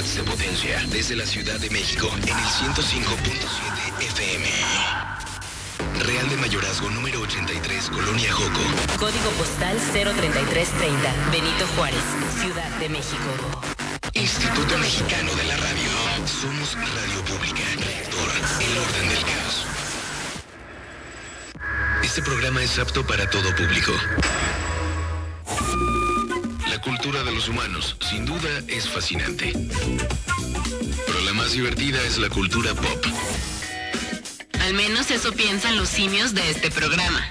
watts de potencia desde la Ciudad de México en el 105.7 FM. Real de Mayorazgo número 83, Colonia Joco. Código postal 03330, Benito Juárez, Ciudad de México. Instituto Mexicano de la Radio. Somos Radio Pública. Reactor, el orden del caos. Este programa es apto para todo público. La cultura de los humanos, sin duda, es fascinante. Pero la más divertida es la cultura pop. Al menos eso piensan los simios de este programa.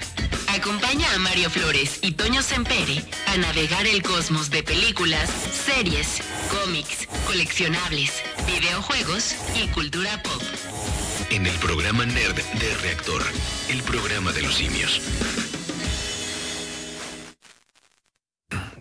Acompaña a Mario Flores y Toño Sempere a navegar el cosmos de películas, series, cómics, coleccionables, videojuegos y cultura pop. En el programa Nerd de Reactor, el programa de los simios.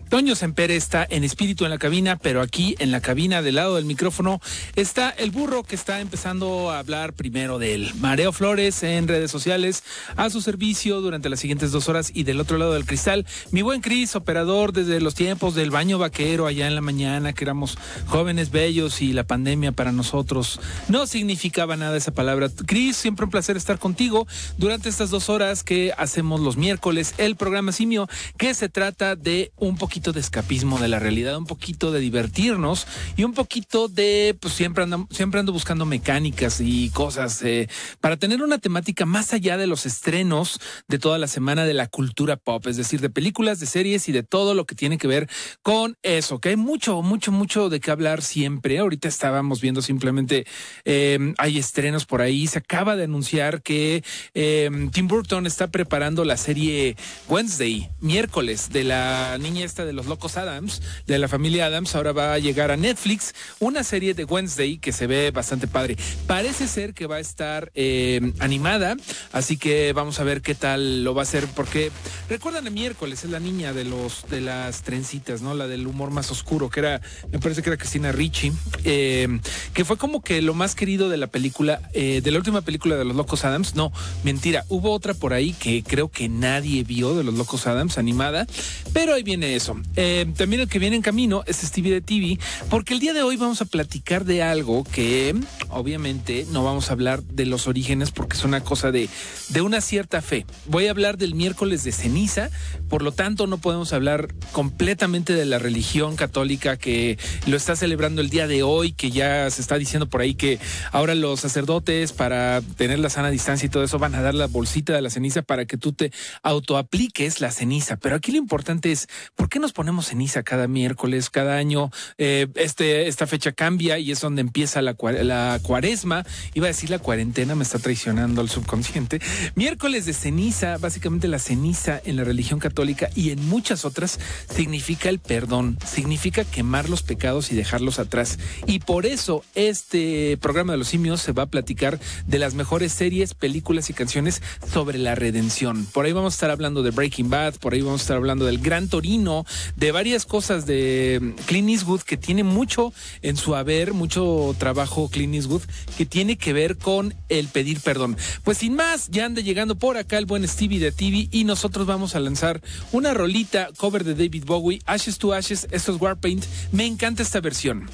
Toño Semper está en espíritu en la cabina, pero aquí en la cabina del lado del micrófono está el burro que está empezando a hablar primero de él. Mareo Flores en redes sociales a su servicio durante las siguientes dos horas y del otro lado del cristal, mi buen Cris, operador desde los tiempos del baño vaquero allá en la mañana, que éramos jóvenes bellos y la pandemia para nosotros no significaba nada esa palabra. Cris, siempre un placer estar contigo durante estas dos horas que hacemos los miércoles el programa Simio, que se trata de un poquito de escapismo de la realidad, un poquito de divertirnos y un poquito de, pues siempre ando, siempre ando buscando mecánicas y cosas eh, para tener una temática más allá de los estrenos de toda la semana de la cultura pop, es decir, de películas, de series y de todo lo que tiene que ver con eso, que hay mucho, mucho, mucho de qué hablar siempre. Ahorita estábamos viendo simplemente, eh, hay estrenos por ahí, se acaba de anunciar que eh, Tim Burton está preparando la serie Wednesday, miércoles, de la niña esta de los Locos Adams, de la familia Adams, ahora va a llegar a Netflix una serie de Wednesday que se ve bastante padre. Parece ser que va a estar eh, animada, así que vamos a ver qué tal lo va a hacer, porque recuerdan el miércoles, es la niña de los de las trencitas, ¿no? La del humor más oscuro, que era, me parece que era Cristina Ricci, eh, que fue como que lo más querido de la película, eh, de la última película de los Locos Adams. No, mentira, hubo otra por ahí que creo que nadie vio de los Locos Adams animada, pero ahí viene eso. Eh, también el que viene en camino es Stevie de TV, porque el día de hoy vamos a platicar de algo que obviamente no vamos a hablar de los orígenes porque es una cosa de, de una cierta fe. Voy a hablar del miércoles de ceniza, por lo tanto no podemos hablar completamente de la religión católica que lo está celebrando el día de hoy, que ya se está diciendo por ahí que ahora los sacerdotes para tener la sana distancia y todo eso van a dar la bolsita de la ceniza para que tú te autoapliques la ceniza. Pero aquí lo importante es, ¿por qué ponemos ceniza cada miércoles, cada año? Eh, este, esta fecha cambia y es donde empieza la, la cuaresma. Iba a decir la cuarentena, me está traicionando el subconsciente. Miércoles de ceniza, básicamente la ceniza en la religión católica y en muchas otras significa el perdón, significa quemar los pecados y dejarlos atrás. Y por eso este programa de los simios se va a platicar de las mejores series, películas y canciones sobre la redención. Por ahí vamos a estar hablando de Breaking Bad, por ahí vamos a estar hablando del Gran Torino, de varias cosas de Clint Eastwood que tiene mucho en su haber, mucho trabajo Clint Eastwood que tiene que ver con el pedir perdón. Pues sin más, ya anda llegando por acá el buen Stevie de TV y nosotros vamos a lanzar una rolita cover de David Bowie, Ashes to Ashes, esto es Warpaint. Me encanta esta versión.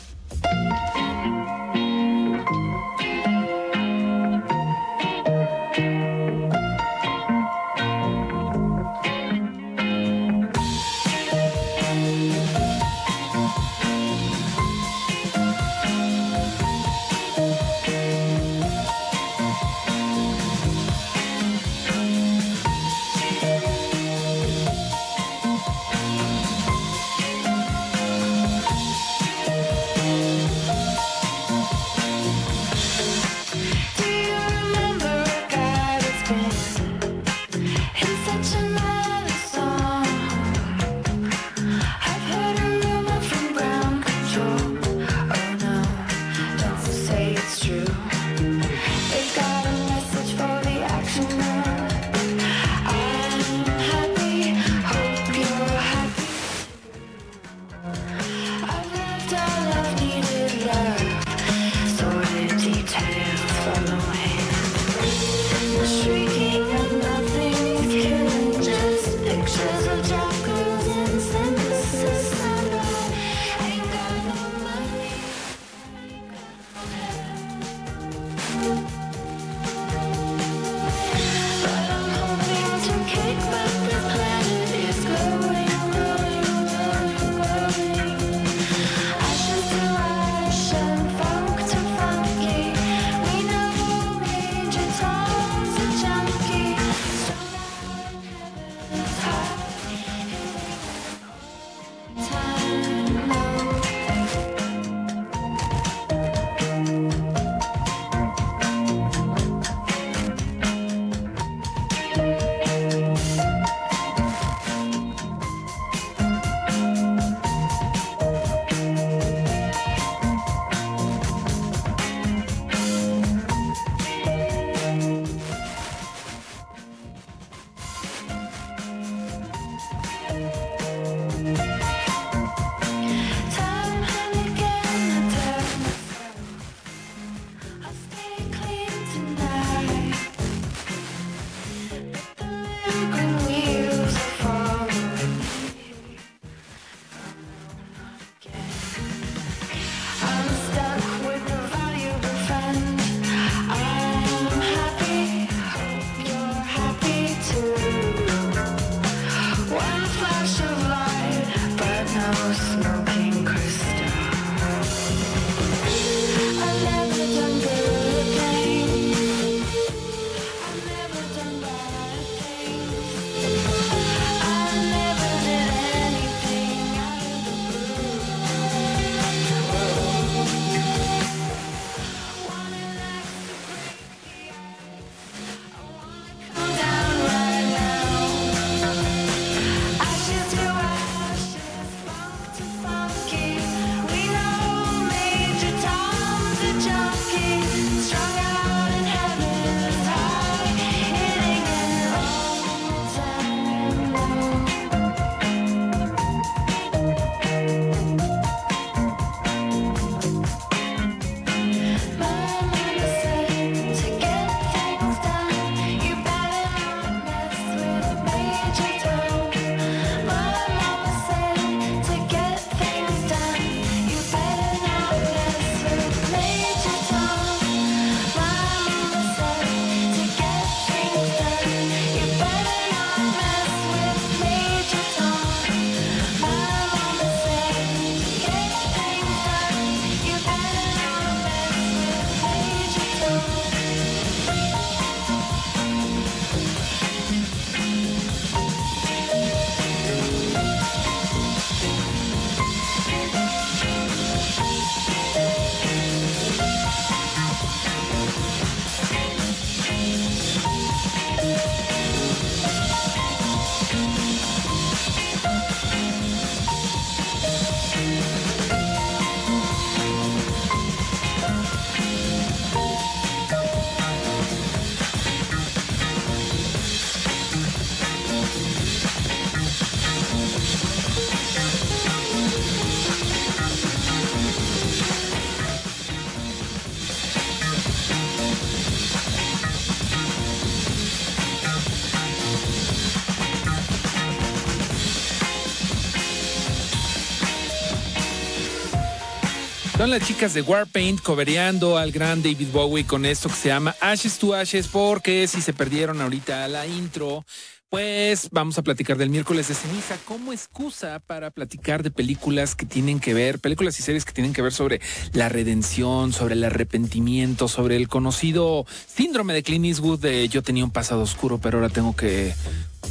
Son las chicas de Warpaint cobereando al gran David Bowie con esto que se llama Ashes to Ashes, porque si se perdieron ahorita la intro, pues vamos a platicar del miércoles de ceniza. Como excusa para platicar de películas que tienen que ver, películas y series que tienen que ver sobre la redención, sobre el arrepentimiento, sobre el conocido síndrome de Clint Eastwood de yo tenía un pasado oscuro, pero ahora tengo que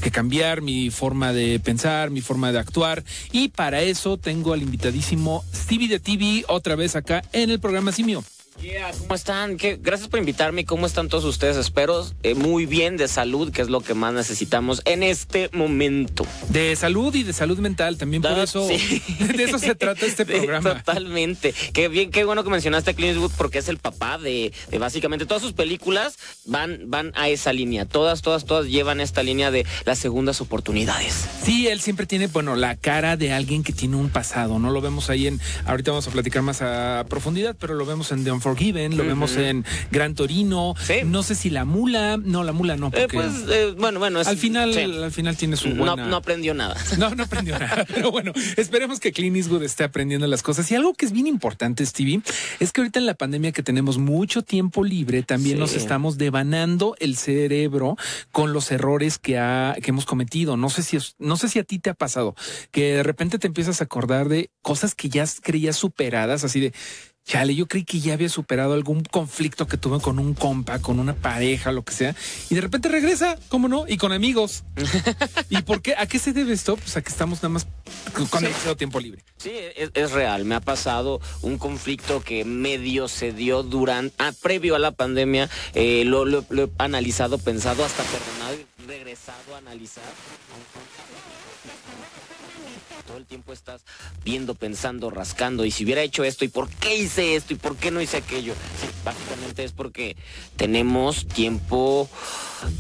que cambiar mi forma de pensar, mi forma de actuar. Y para eso tengo al invitadísimo Stevie de TV otra vez acá en el programa Simio. ¿Cómo están? ¿Qué? Gracias por invitarme. ¿Cómo están todos ustedes? Espero eh, muy bien de salud, que es lo que más necesitamos en este momento. De salud y de salud mental, también por eso. De eso se trata este programa. Totalmente. Qué bien, qué bueno que mencionaste a Clint Eastwood porque es el papá de, básicamente todas sus películas van, van a esa línea. Todas, todas, todas llevan esta línea de las segundas oportunidades. Sí, él siempre tiene, bueno, la cara de alguien que tiene un pasado. No lo vemos ahí en. Ahorita vamos a platicar más a profundidad, pero lo vemos en The Forgiven, lo vemos en Gran Torino. No sé si la mula, no, la mula no. Eh, pues, eh, bueno, bueno. al final, al final tiene su buena... No, aprendió nada. No, no aprendió nada. Pero bueno, esperemos que Clint Eastwood esté aprendiendo las cosas. Y algo que es bien importante, Stevie, es que ahorita en la pandemia que tenemos mucho tiempo libre, también nos estamos devanando el cerebro con los errores que, ha, que hemos cometido. No sé si no sé si a ti te ha pasado que de repente te empiezas a acordar de cosas que ya creías superadas, así de chale, yo creí que ya había superado algún conflicto que tuve con un compa, con una pareja, lo que sea, y de repente regresa, ¿cómo no? Y con amigos. ¿Y por qué? ¿A qué se debe esto? Pues a que estamos nada más con demasiado tiempo libre. Sí, es, real. Me ha pasado un conflicto que medio se dio durante, ah, previo a la pandemia. Eh, lo, lo, he analizado, pensado, hasta perdonado y regresado a analizar todo el tiempo estás viendo, pensando, rascando, y si hubiera hecho esto, ¿y por qué hice esto? ¿Y por qué no hice aquello? Básicamente es porque tenemos tiempo,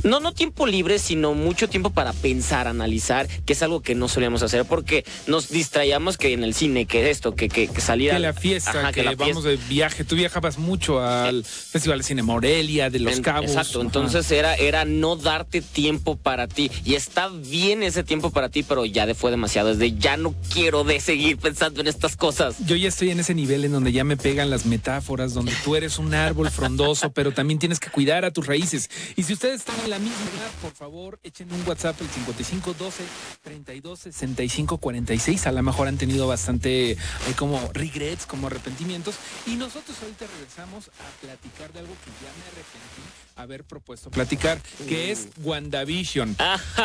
no, no tiempo libre, sino mucho tiempo para pensar, analizar, que es algo que no solíamos hacer, porque nos distraíamos que en el cine, que esto, que, que, que salir Que la fiesta, que, vamos de viaje. Tú viajabas mucho al Festival de Cine Morelia, de Los Cabos. Exacto, entonces era, era no darte tiempo para ti. Y está bien ese tiempo para ti, pero ya fue demasiado. Desde ya no quiero de seguir pensando en estas cosas. Yo ya estoy en ese nivel en donde ya me pegan las metáforas, donde tú eres un árbol frondoso, pero también tienes que cuidar a tus raíces. Y si ustedes están en la misma edad, por favor, echen un WhatsApp el 5512 32 65 46. A lo mejor han tenido bastante hay como regrets, como arrepentimientos. Y nosotros ahorita regresamos a platicar de algo que ya me arrepentí haber propuesto platicar, que es WandaVision.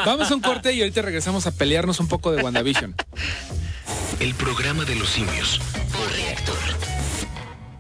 Vamos a un corte y ahorita regresamos a pelearnos un poco de WandaVision. El programa de los simios por reactor.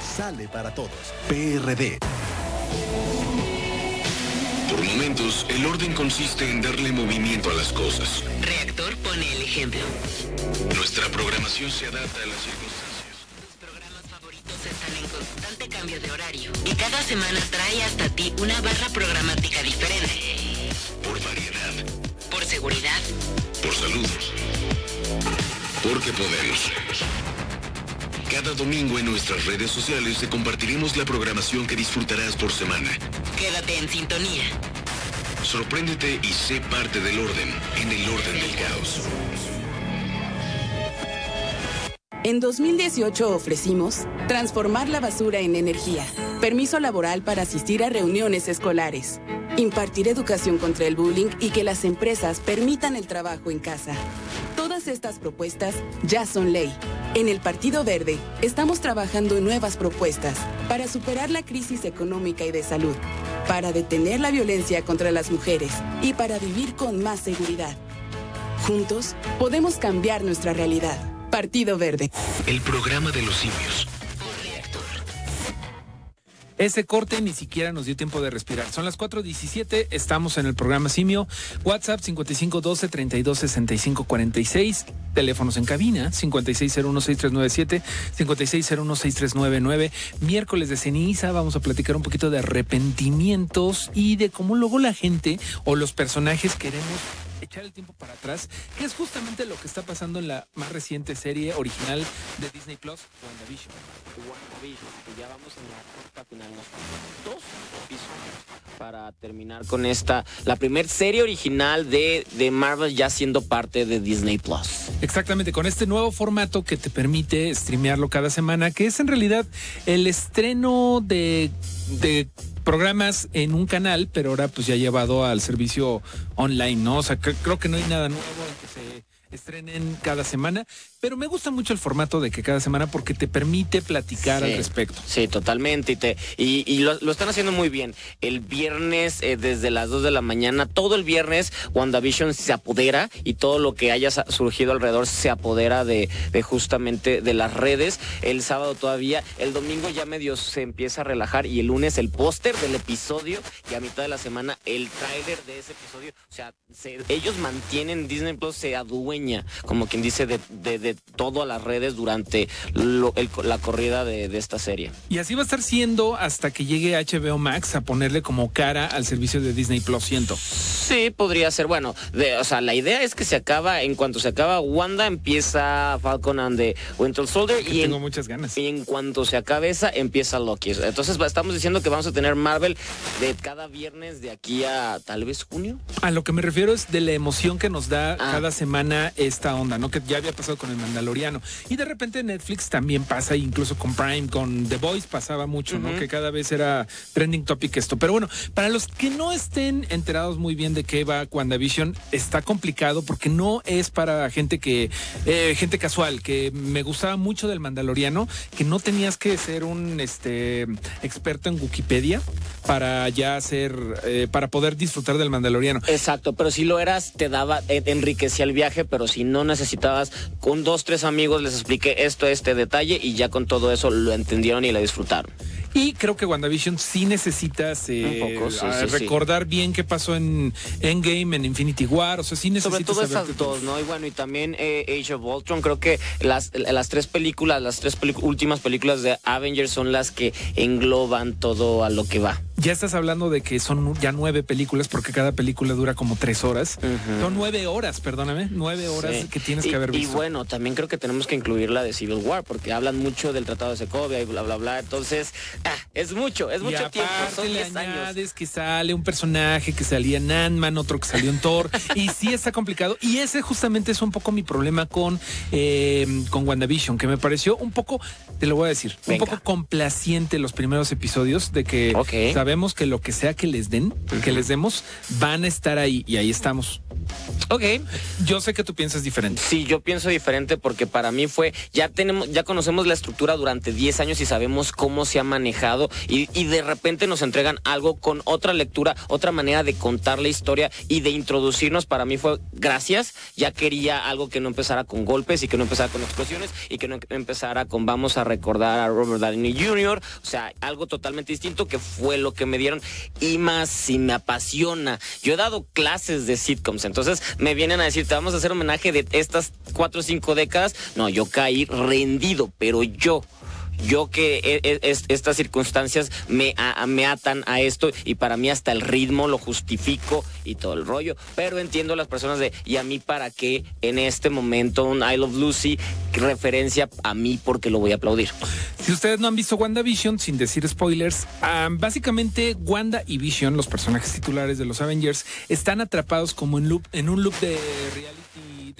sale para todos. PRD. Por momentos, el orden consiste en darle movimiento a las cosas. Reactor pone el ejemplo. Nuestra programación se adapta a las circunstancias. Tus programas favoritos están en constante cambio de horario. Y cada semana trae hasta ti una barra programática diferente. Por variedad. Por seguridad. Por salud. Porque podemos. Cada domingo en nuestras redes sociales te compartiremos la programación que disfrutarás por semana. Quédate en sintonía. Sorpréndete y sé parte del orden, en el orden del caos. En 2018 ofrecimos transformar la basura en energía, permiso laboral para asistir a reuniones escolares, impartir educación contra el bullying y que las empresas permitan el trabajo en casa. Estas propuestas ya son ley. En el Partido Verde estamos trabajando en nuevas propuestas para superar la crisis económica y de salud, para detener la violencia contra las mujeres y para vivir con más seguridad. Juntos podemos cambiar nuestra realidad. Partido Verde. El programa de los simios. Ese corte ni siquiera nos dio tiempo de respirar. Son las 4.17, estamos en el programa Simio. WhatsApp 5512 3265 46. Teléfonos en cabina 56016397, 56016399. Miércoles de ceniza, vamos a platicar un poquito de arrepentimientos y de cómo luego la gente o los personajes queremos echar el tiempo para atrás, que es justamente lo que está pasando en la más reciente serie original de Disney Plus, WandaVision. WandaVision, que ya vamos en la recta final, nos faltan dos episodios para terminar con esta, la primer serie original de, de Marvel ya siendo parte de Disney Plus. Exactamente, con este nuevo formato que te permite streamearlo cada semana, que es en realidad el estreno de, de programas en un canal, pero ahora pues ya llevado al servicio online, ¿no? O sea, cre- creo que no hay nada nuevo en que se estrenen cada semana, pero me gusta mucho el formato de que cada semana porque te permite platicar Sí. al respecto. Sí, totalmente. Y, te, y, y lo, lo están haciendo muy bien. El viernes, eh, desde las 2 de la mañana, todo el viernes, WandaVision se apodera y todo lo que haya surgido alrededor se apodera de, de justamente de las redes. El sábado todavía, el domingo ya medio se empieza a relajar y el lunes el póster del episodio y a mitad de la semana el tráiler de ese episodio. O sea, se- ellos mantienen, Disney Plus se adueña, como quien dice, de, de, de todo a las redes durante lo- el- la corrida de, de esta serie. Y así va a estar siendo hasta que llegue HBO Max a ponerle como cara al servicio de Disney Plus, siento. Sí, podría ser. Bueno, de, o sea, la idea es que se acaba, en cuanto se acaba Wanda, empieza Falcon and the Winter Soldier Que y tengo en, muchas ganas. y en cuanto se acabe esa, empieza Loki. Entonces estamos diciendo que vamos a tener Marvel de cada viernes de aquí a tal vez junio. A lo que me refiero es de la emoción que nos da Ah. cada semana esta onda, ¿no? Que ya había pasado con el Mandaloriano. Y de repente Netflix también pasa, incluso con Prime, con The Voice pasaba mucho, ¿no? Que cada vez era trending topic esto. Pero bueno, para los que no estén enterados muy bien de qué va WandaVision, está complicado porque no es para gente que, eh, gente casual, que me gustaba mucho del Mandaloriano, que no tenías que ser un este experto en Wikipedia para ya hacer, eh, para poder disfrutar del Mandaloriano. Exacto, pero si lo eras, te daba, enriquecía el viaje, pero si no necesitabas, con dos, tres amigos les expliqué esto, este detalle, y ya con todo eso lo entendieron y la disfrutaron. Y creo que WandaVision sí necesitas eh, Un poco, sí, a- sí, sí. recordar bien qué pasó en Endgame, en Infinity War. O sea, sí necesitas Sobre todo esas dos, ¿no? Y bueno, y también eh, Age of Ultron, creo que las, las tres películas, las tres últimas películas de Avengers son las que engloban todo a lo que va. Ya estás hablando de que son ya nueve películas, porque cada película dura como tres horas. Son nueve horas, perdóname, nueve horas Sí. que tienes Y- que haber Y visto. bueno, también creo que tenemos que incluir la de Civil War, porque hablan mucho del Tratado de Secovia y bla, bla, bla. Entonces, ah, es mucho, es y mucho tiempo, son le 10 años. que sale un personaje que salía en Ant-Man, otro que salió en Thor, y sí está complicado. Y ese justamente es un poco mi problema con, eh, con WandaVision, que me pareció un poco, te lo voy a decir, Venga. un poco complaciente los primeros episodios, de que sabemos que lo que sea que les den, que les demos, van a estar ahí, y ahí estamos. Ok. Yo sé que tú piensas diferente. Sí, yo pienso diferente porque para mí fue, ya tenemos, ya conocemos la estructura durante 10 años y sabemos cómo se ha manejado y, de repente nos entregan algo con otra lectura, otra manera de contar la historia y de introducirnos. Para mí fue gracias, ya quería algo que no empezara con golpes y que no empezara con explosiones y que no empezara con vamos a recordar a Robert Downey Jr., o sea, algo totalmente distinto que fue lo que me dieron y más si me apasiona. Yo he dado clases de sitcoms, entonces me vienen a decir, te vamos a hacer homenaje de estas cuatro o cinco décadas. No, yo caí rendido, pero yo. Yo que e- e- es- estas circunstancias me, me atan a esto y para mí hasta el ritmo lo justifico y todo el rollo. Pero entiendo a las personas de, ¿y a mí para qué en este momento un I Love Lucy referencia a mí porque lo voy a aplaudir? Si ustedes no han visto WandaVision, sin decir spoilers, básicamente Wanda y Vision, los personajes titulares de los Avengers, están atrapados como en, un loop de reality,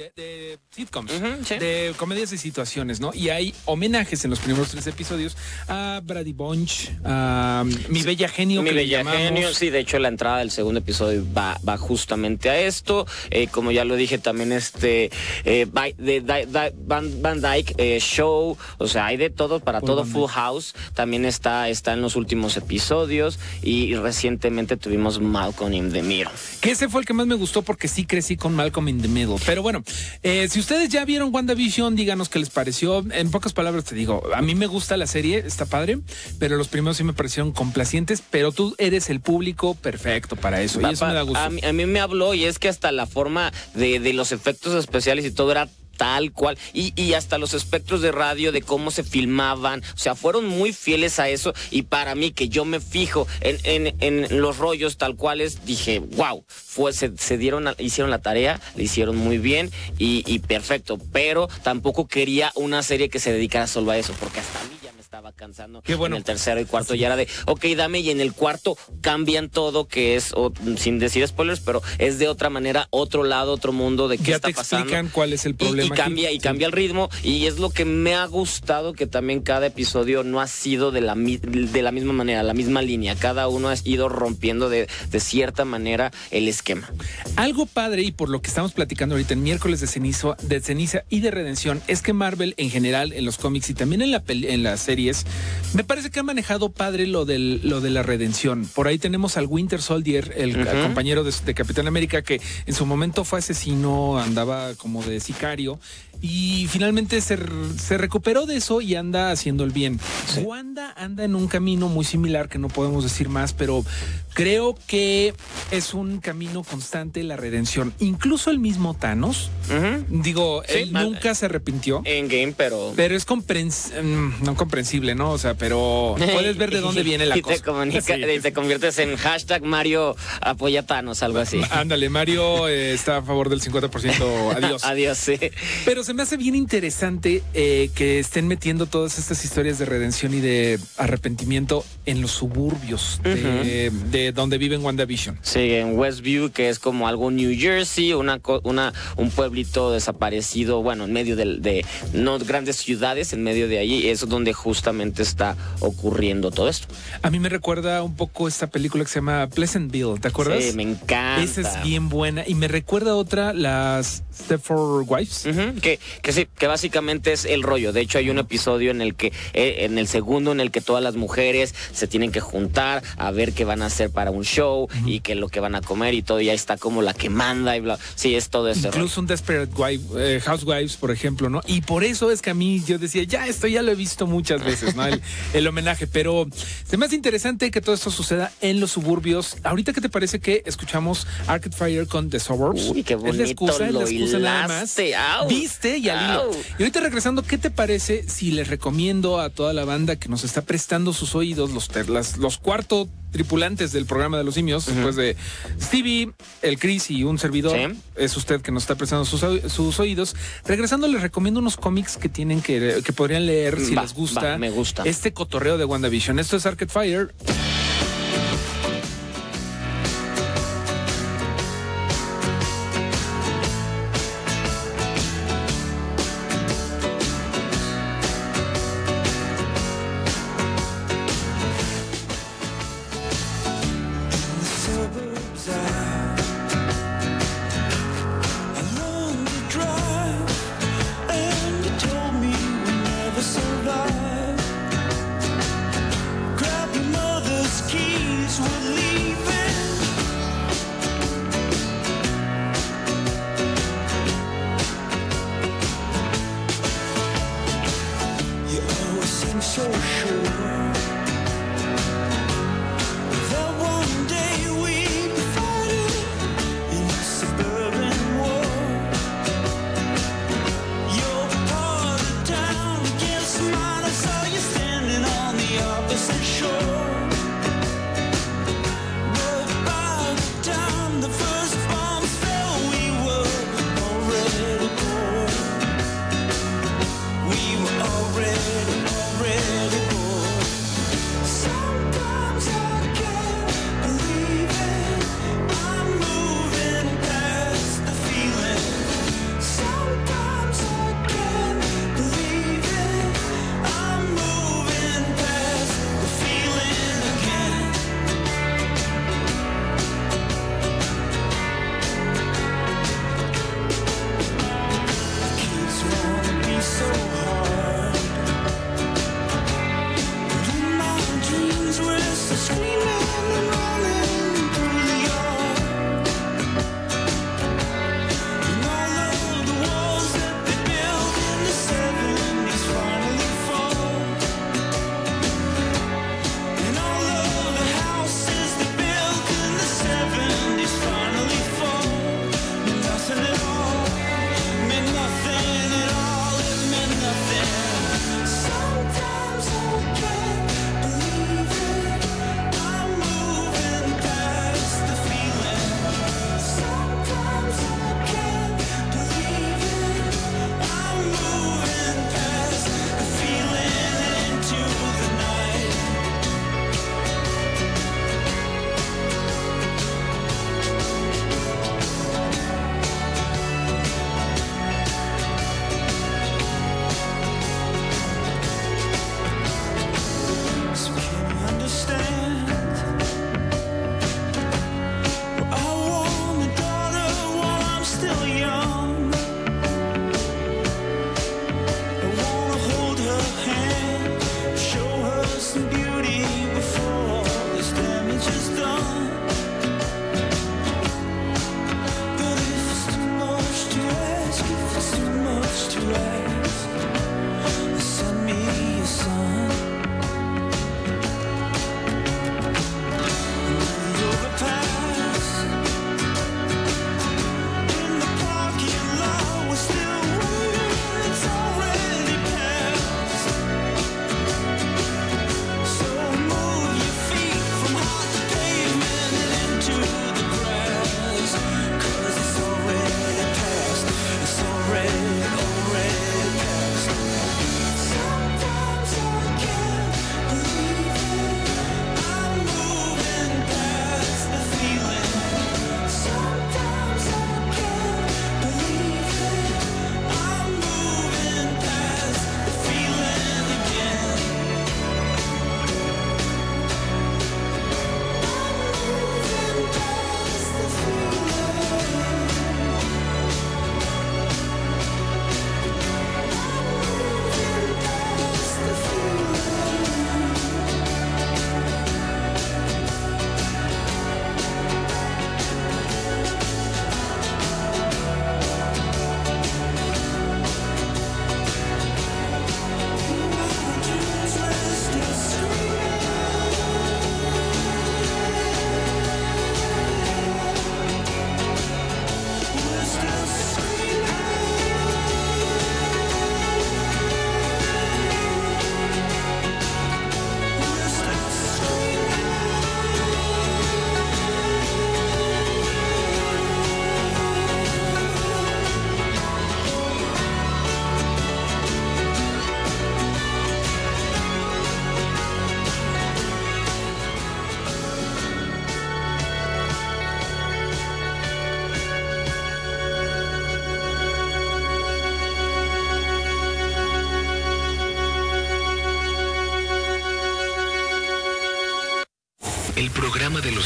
sitcoms, sí. de comedias y situaciones, ¿no? Y hay homenajes en los primeros tres episodios a Brady Bunch, a Mi Bella Genio, Mi que bella genio, sí, de hecho la entrada del segundo episodio va, va justamente a esto. Eh, como ya lo dije, también este eh, de Van, Van Dyke eh, Show, o sea, hay de todo para todo. Full House también está, está en los últimos episodios y recientemente tuvimos Malcolm in the Middle. Que ese fue el que más me gustó porque sí crecí con Malcolm in the Middle. Pero bueno, Eh, si ustedes ya vieron WandaVision, díganos qué les pareció. En pocas palabras te digo, a mí me gusta la serie, está padre, pero los primeros sí me parecieron complacientes, pero tú eres el público perfecto para eso. Y eso me da gusto. A mí, a mí me habló y es que hasta la forma de, de los efectos especiales y todo era tal cual. Y, y, hasta los espectros de radio, de cómo se filmaban. O sea, fueron muy fieles a eso. Y para mí, que yo me fijo en, en, en los rollos tal cuales, dije, wow, fue, se, se dieron, a, hicieron la tarea, le hicieron muy bien y, y perfecto. Pero tampoco quería una serie que se dedicara solo a eso, porque hasta mí estaba cansando. Qué bueno. En el tercero y cuarto ya era de, ok, dame, y en el cuarto cambian todo, que es, o, sin decir spoilers, pero es de otra manera, otro lado, otro mundo, de qué ya está te pasando. explican cuál es el problema. Y, cambia, y cambia el ritmo. Y es lo que me ha gustado, que también cada episodio no ha sido de la, de la misma manera, la misma línea. Cada uno ha ido rompiendo de, de cierta manera el esquema. Algo padre y por lo que estamos platicando ahorita en miércoles de cenizo, de ceniza y de redención es que Marvel en general en los cómics y también en la en las series me parece que ha manejado padre lo del lo de la redención. Por ahí tenemos al Winter Soldier, el compañero de, de Capitán América que en su momento fue asesino, andaba como de sicario y finalmente se, se recuperó de eso y anda haciendo el bien. Wanda anda en un camino muy similar que no podemos decir más, pero creo que es un camino constante la redención. Incluso el mismo Thanos, digo, Sí, él nunca se arrepintió. En game, pero. Pero es comprens mm, no comprensible, ¿no? O sea, pero puedes ver de dónde viene la y cosa. Te, comunica- Sí. y te conviertes en hashtag Mario apoya Thanos, algo así. Ándale, Mario eh, está a favor del 50%. Adiós. Adiós, sí. Pero se me hace bien interesante eh, que estén metiendo todas estas historias de redención y de arrepentimiento en los suburbios de, de donde viven WandaVision. Sí, en Westview, que es como algo New Jersey, una, una, un pueblito desaparecido, bueno, en medio de, no grandes ciudades, en medio de allí, es donde justamente está ocurriendo todo esto. A mí me recuerda un poco esta película que se llama Pleasantville, ¿te acuerdas? Sí, me encanta. Esa es bien buena y me recuerda a otra, las Stepford Wives. Que, que sí, que básicamente es el rollo. De hecho, hay un episodio en el que, eh, en el segundo, en el que todas las mujeres se tienen que juntar a ver qué van a hacer para un show y qué es lo que van a comer y todo. Ya está como la que manda y bla. Sí, es todo rollo. Incluso un Desperate Wife, eh, Housewives, por ejemplo, ¿no? Y por eso es que a mí yo decía, ya, esto ya lo he visto muchas veces, ¿no? El, el homenaje. Pero se me hace interesante que todo esto suceda en los suburbios. Ahorita, ¿qué te parece que escuchamos Arcade Fire con The Suburbs? Uy, qué Es la bonito excusa, es la excusa nada más. au. Viste y al hilo. Y ahorita regresando, ¿qué te parece si les recomiendo a toda la banda que nos está prestando sus oídos, los, las- los cuarto tripulantes del programa de los simios, después de Stevie, el Chris y un servidor, Sí. es usted que nos está prestando sus, oí- sus oídos. Regresando, les recomiendo unos cómics que tienen que, que podrían leer si Va, les gusta. va, me gusta. Este cotorreo de WandaVision. Esto es Arcade Fire.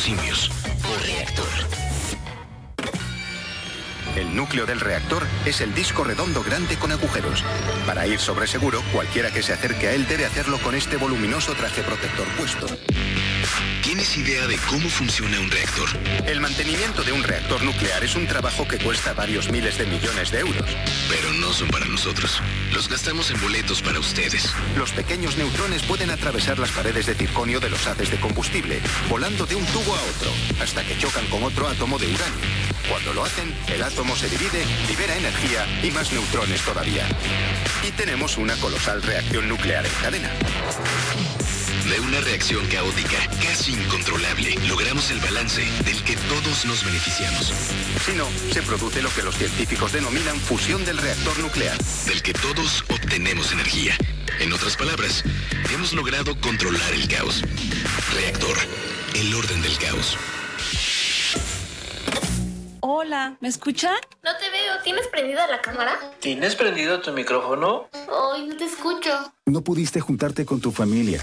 Simios por reactor. El núcleo del reactor es el disco redondo grande con agujeros. Para ir sobre seguro, cualquiera que se acerque a él debe hacerlo con este voluminoso traje protector puesto. ¿Tienes idea de cómo funciona un reactor? El mantenimiento de un reactor nuclear es un trabajo que cuesta varios miles de millones de euros. Pero no son para nosotros. Los gastamos en boletos para ustedes. Los pequeños neutrones pueden atravesar las paredes de circonio de los haces de combustible, volando de un tubo a otro, hasta que chocan con otro átomo de uranio. Cuando lo hacen, el átomo se divide, libera energía y más neutrones todavía. Y tenemos una colosal reacción nuclear en cadena. De una reacción caótica, casi incontrolable, logramos el balance del que todos nos beneficiamos. Si no, se produce lo que los científicos denominan fusión del reactor nuclear. Del que todos obtenemos energía. En otras palabras, hemos logrado controlar el caos. Reactor, el orden del caos. Hola, ¿me escuchan? No te veo. ¿Tienes prendida la cámara? ¿Tienes prendido tu micrófono? Ay, no te escucho. No pudiste juntarte con tu familia,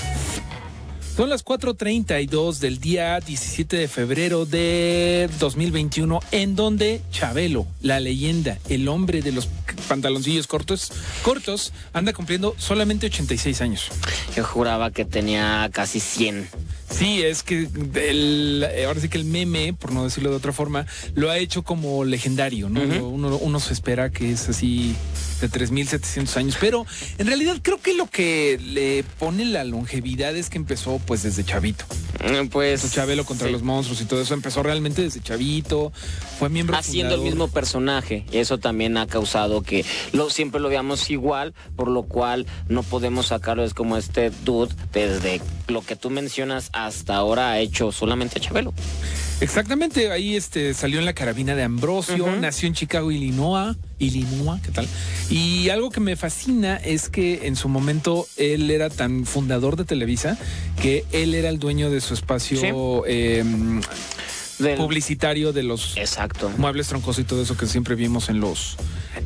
Son las 4.32 del día 17 de febrero de 2021, en donde Chabelo, la leyenda, el hombre de los pantaloncillos cortos, cortos, anda cumpliendo solamente 86 años. Yo juraba que tenía casi 100. Sí, es que el, ahora sí que el meme, por no decirlo de otra forma, lo ha hecho como legendario, ¿no? uno, uno se espera que es así de 3.700 años, pero en realidad creo que lo que le pone la longevidad es que empezó pues desde chavito. Pues Chabelo contra sí. los monstruos y todo eso empezó realmente desde chavito, fue miembro haciendo el mismo personaje. Y eso también ha causado que lo, siempre lo veamos igual, por lo cual no podemos sacarlo. Es como este dude, desde lo que tú mencionas hasta ahora ha hecho solamente a Chabelo. Exactamente, ahí este salió en la carabina de Ambrosio, nació en Chicago, Illinois, Illinois, ¿qué tal? Y algo que me fascina es que en su momento él era tan fundador de Televisa que él era el dueño de su espacio eh, Del- publicitario de los Exacto. muebles troncosos y todo eso que siempre vimos en los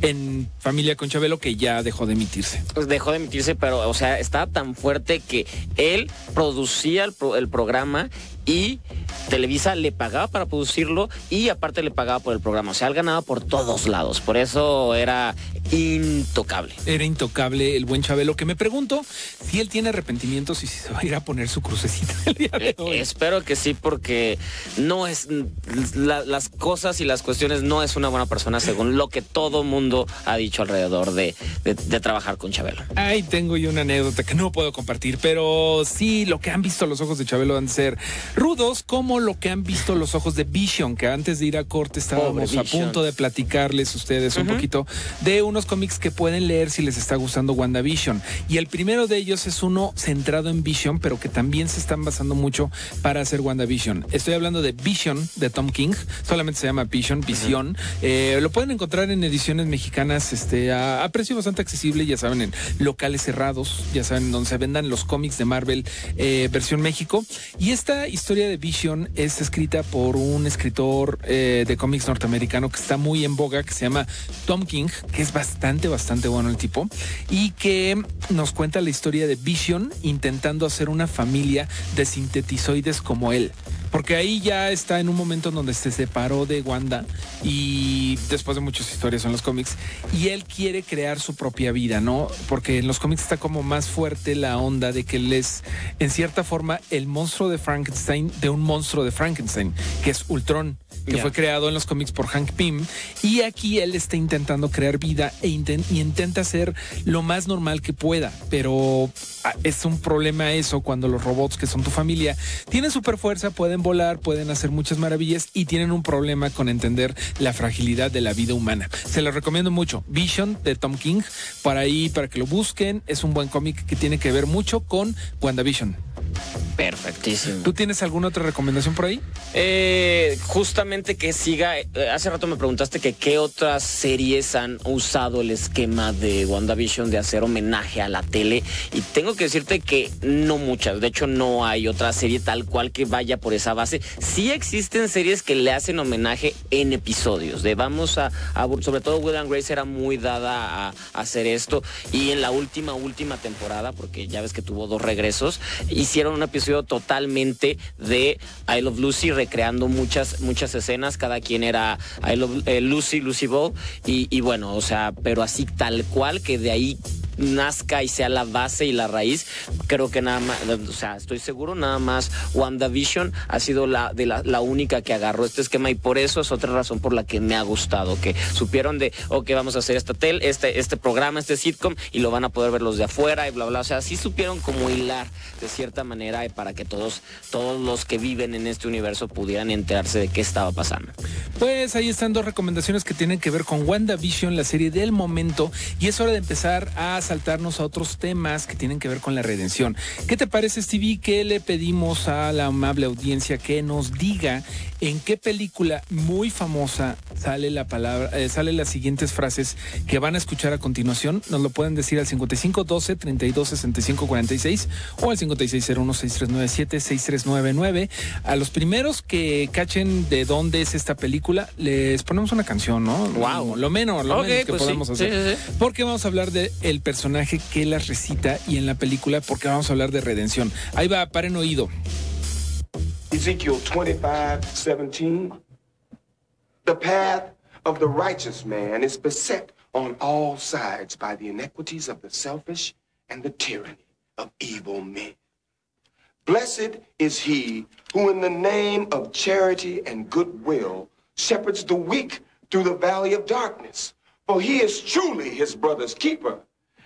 en Familia con Chabelo que ya dejó de emitirse. Pues dejó de emitirse, pero, o sea, estaba tan fuerte que él producía el, pro- el programa y Televisa le pagaba para producirlo y aparte le pagaba por el programa. O sea, él ganaba por todos lados. Por eso era intocable. Era intocable el buen Chabelo, que me pregunto si él tiene arrepentimientos y si se va a ir a poner su crucecita el día de Eh, hoy. espero que sí, porque no es la- las cosas y las cuestiones no es una buena persona según lo que todo mundo ha dicho alrededor de, de- de trabajar con Chabelo. Ay, tengo yo una anécdota que no puedo compartir, pero sí, lo que han visto los ojos de Chabelo han de ser rudos, como lo que han visto los ojos de Vision, que antes de ir a corte estábamos Pobre a Vision. punto de platicarles ustedes un poquito de unos cómics que pueden leer si les está gustando WandaVision. Y el primero de ellos es uno centrado en Vision, pero que también se están basando mucho para hacer WandaVision. Estoy hablando de Vision de Tom King, solamente se llama Vision, Visión. Eh, lo pueden encontrar en ediciones mexicanas este, a, a precio bastante accesible, ya saben, en locales cerrados, ya saben, donde se vendan los cómics de Marvel eh, versión México. Y esta historia de Vision es escrita por un escritor eh, de cómics norteamericano que está muy en boga, que se llama Tom King, que es bastante, bastante bueno el tipo, y que nos cuenta la historia de Vision intentando hacer una familia de sintetizoides como él. Porque ahí ya está en un momento en donde se separó de Wanda y después de muchas historias en los cómics y él quiere crear su propia vida, ¿no? Porque en los cómics está como más fuerte la onda de que él es en cierta forma el monstruo de Frankenstein de un monstruo de Frankenstein, que es Ultron, que fue creado en los cómics por Hank Pym y aquí él está intentando crear vida e y intenta ser lo más normal que pueda, pero ah, es un problema eso cuando los robots que son tu familia tienen super fuerza, pueden volar, pueden hacer muchas maravillas y tienen un problema con entender la fragilidad de la vida humana. Se lo recomiendo mucho. Vision de Tom King, para ahí, para que lo busquen. Es un buen cómic que tiene que ver mucho con WandaVision. Perfectísimo. ¿Tú tienes alguna otra recomendación por ahí? Eh, justamente que siga, eh, hace rato me preguntaste que qué otras series han usado el esquema de WandaVision de hacer homenaje a la tele y tengo que decirte que no muchas, de hecho no hay otra serie tal cual que vaya por esa base. Sí existen series que le hacen homenaje en episodios, de vamos a, a- sobre todo Will and Grace era muy dada a, a hacer esto y en la última, última temporada, porque ya ves que tuvo dos regresos, hicieron un episodio totalmente de I Love Lucy, recreando muchas, muchas escenas, cada quien era I Love eh, Lucy, Lucy Ball, y, y bueno, o sea, pero así tal cual, que de ahí nazca y sea la base y la raíz, creo que nada más, o sea, estoy seguro, nada más WandaVision ha sido la, de la, única que agarró este esquema y por eso es otra razón por la que me ha gustado, que supieron de, ok, vamos a hacer esta tel, este, este programa, este sitcom y lo van a poder ver los de afuera y bla, bla, o sea, sí supieron como hilar de cierta manera para que todos, todos los que viven en este universo pudieran enterarse de qué estaba pasando. Pues ahí están dos recomendaciones que tienen que ver con WandaVision, la serie del momento, y es hora de empezar a saltarnos a otros temas que tienen que ver con la redención. ¿Qué te parece, Stevie? que le pedimos a la amable audiencia que nos diga en qué película muy famosa sale la palabra, eh, sale las siguientes frases que van a escuchar a continuación? Nos lo pueden decir al 5512 32 65 46 o al 5601 6397 6399. A los primeros que cachen de dónde es esta película, les ponemos una canción, ¿no? Wow. Lo menos, lo menos que pues podemos Sí, hacer. sí, sí. Porque vamos a hablar de el personaje que las recita y en la película porque vamos a hablar de redención. Ahí va, paren oído. Ezekiel 25, 17. The path of the righteous man is beset on all sides by the iniquities of the selfish and the tyranny of evil men. Blessed is he who, in the name of charity and goodwill, shepherds the weak through the valley of darkness. For he is truly his brother's keeper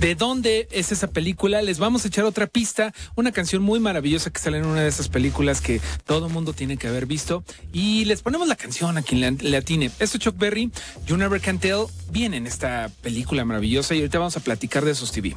de dónde es esa película. Les vamos a echar otra pista, una canción muy maravillosa que sale en una de esas películas que todo mundo tiene que haber visto. Y les ponemos la canción a quien le, atine. Esto Chuck Berry, You Never Can Tell, viene en esta película maravillosa y ahorita vamos a platicar de esos TV.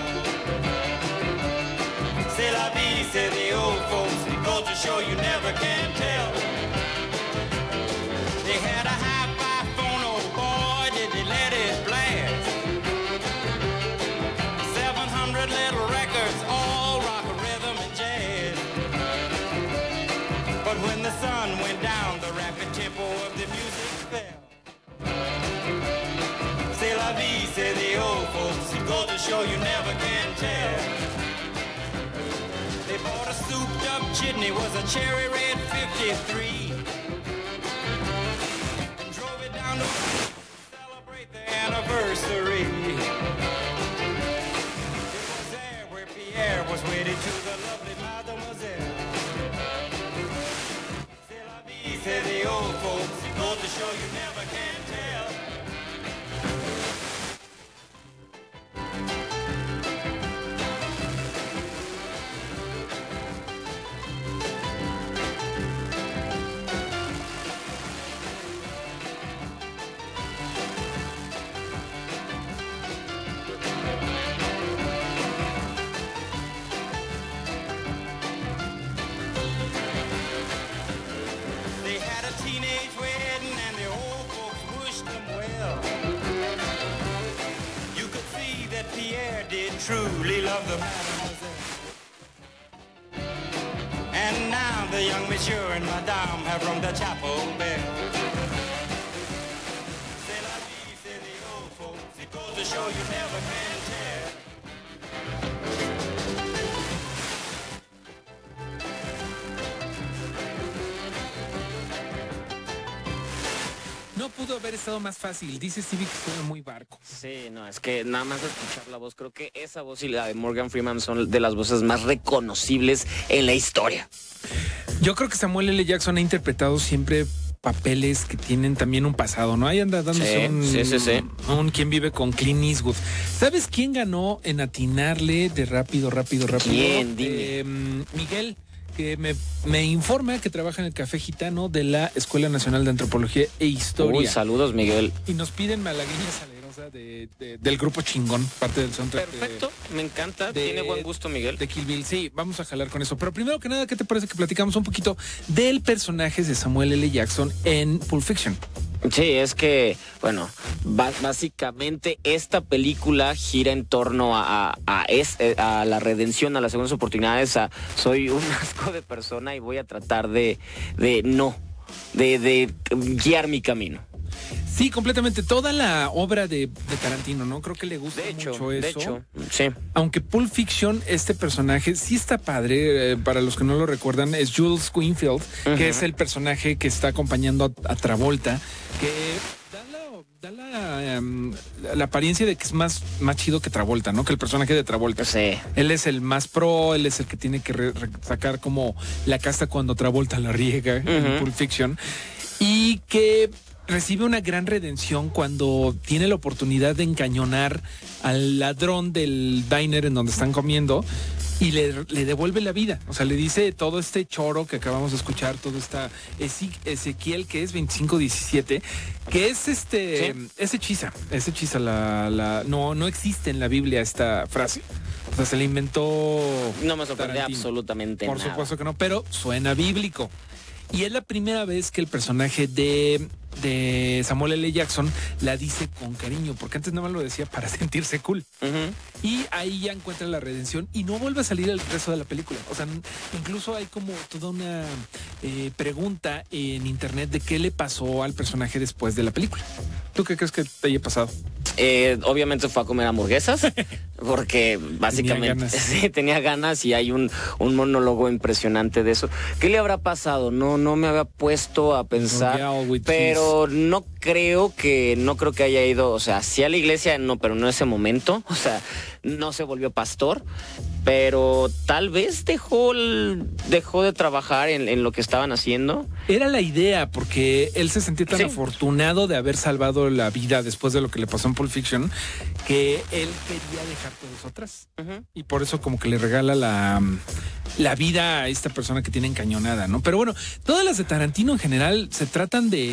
Say the old folks. Goes to show you never can tell. They had a hi-fi phone, oh boy, did they let it blast. 700 little records, all rock, rhythm, and jazz. But when the sun went down, the rapid tempo of the music fell. C'est la vie, say the old folks. Goes to show you never chitney, was a cherry red 53. And drove it down to celebrate the anniversary. It was there where Pierre was wedded to the lovely mademoiselle. C'est la vie, say the old folks. It goes to show you never más fácil. Dice Stevie que estuvo muy barco. Sí, no, es que nada más escuchar la voz, creo que esa voz y la de Morgan Freeman son de las voces más reconocibles en la historia. Yo creo que Samuel L. Jackson ha interpretado siempre papeles que tienen también un pasado, ¿no? Ahí anda dándose Sí, un, sí, sí, sí. un quien vive con Clint Eastwood. ¿Sabes quién ganó en atinarle de rápido, rápido, rápido? ¿Quién? Dime. Eh, Miguel, que me, me informa que trabaja en el Café Gitano de la Escuela Nacional de Antropología e Historia. Uy, saludos, Miguel. y nos piden malagueña salerosa de, de- del grupo Chingón, parte del soundtrack. de- Perfecto, me encanta, de- tiene buen gusto, Miguel. de Kill Bill. Sí, vamos a jalar con eso. Pero primero que nada, ¿qué te parece que platicamos un poquito del personaje de Samuel L. Jackson en Pulp Fiction? Sí, es que, bueno, básicamente esta película gira en torno a, a, a es- eh, a la redención, a las segundas oportunidades, a soy un asco de persona y voy a tratar de, de no, de, de guiar mi camino. Sí, completamente. Toda la obra de, de Tarantino, ¿no? Creo que le gusta De hecho, mucho de eso. hecho, sí. Aunque Pulp Fiction, este personaje sí está padre, eh, para los que no lo recuerdan, es Jules Queenfield, Ujú. que es el personaje que está acompañando a, a Travolta, que da la, da la, em, la apariencia de que es más, más chido que Travolta, ¿no? Que el personaje de Travolta. Sí. Él es el más pro, él es el que tiene que re- sacar como la casta cuando Travolta la riega en. Pulp Fiction. Y que recibe una gran redención cuando tiene la oportunidad de encañonar al ladrón del diner en donde están comiendo y le, le devuelve la vida. O sea, le dice todo este choro que acabamos de escuchar, todo esta Ezequiel que es 2517, que es este, es hechiza, es hechiza la, la, no, no existe en la Biblia esta frase. O sea, se la inventó. No me sorprende Tarantino. absolutamente Por nada. supuesto que no, pero suena bíblico. Y es la primera vez que el personaje de, de Samuel L. Jackson la dice con cariño, porque antes nada más lo decía para sentirse cool. Y ahí ya encuentra la redención y no vuelve a salir el resto de la película. O sea, incluso hay como toda una eh, pregunta en internet de qué le pasó al personaje después de la película. ¿Tú qué crees que te haya pasado? Eh, obviamente fue a comer hamburguesas, porque básicamente ganas. sí, tenía ganas y hay un, un monólogo impresionante de eso. ¿Qué le habrá pasado? No, no me había puesto a pensar, pero no creo que, no creo que haya ido, o sea, sí a la iglesia, no, pero no ese momento, o sea, no se volvió pastor, pero tal vez dejó, el- dejó de trabajar en, en lo que estaban haciendo. Era la idea, porque él se sentía tan Sí. afortunado de haber salvado la vida después de lo que le pasó en Pulp Fiction, que él quería dejar todo eso atrás. Y por eso como que le regala la, la vida a esta persona que tiene encañonada, ¿no? Pero bueno, todas las de Tarantino en general se tratan de,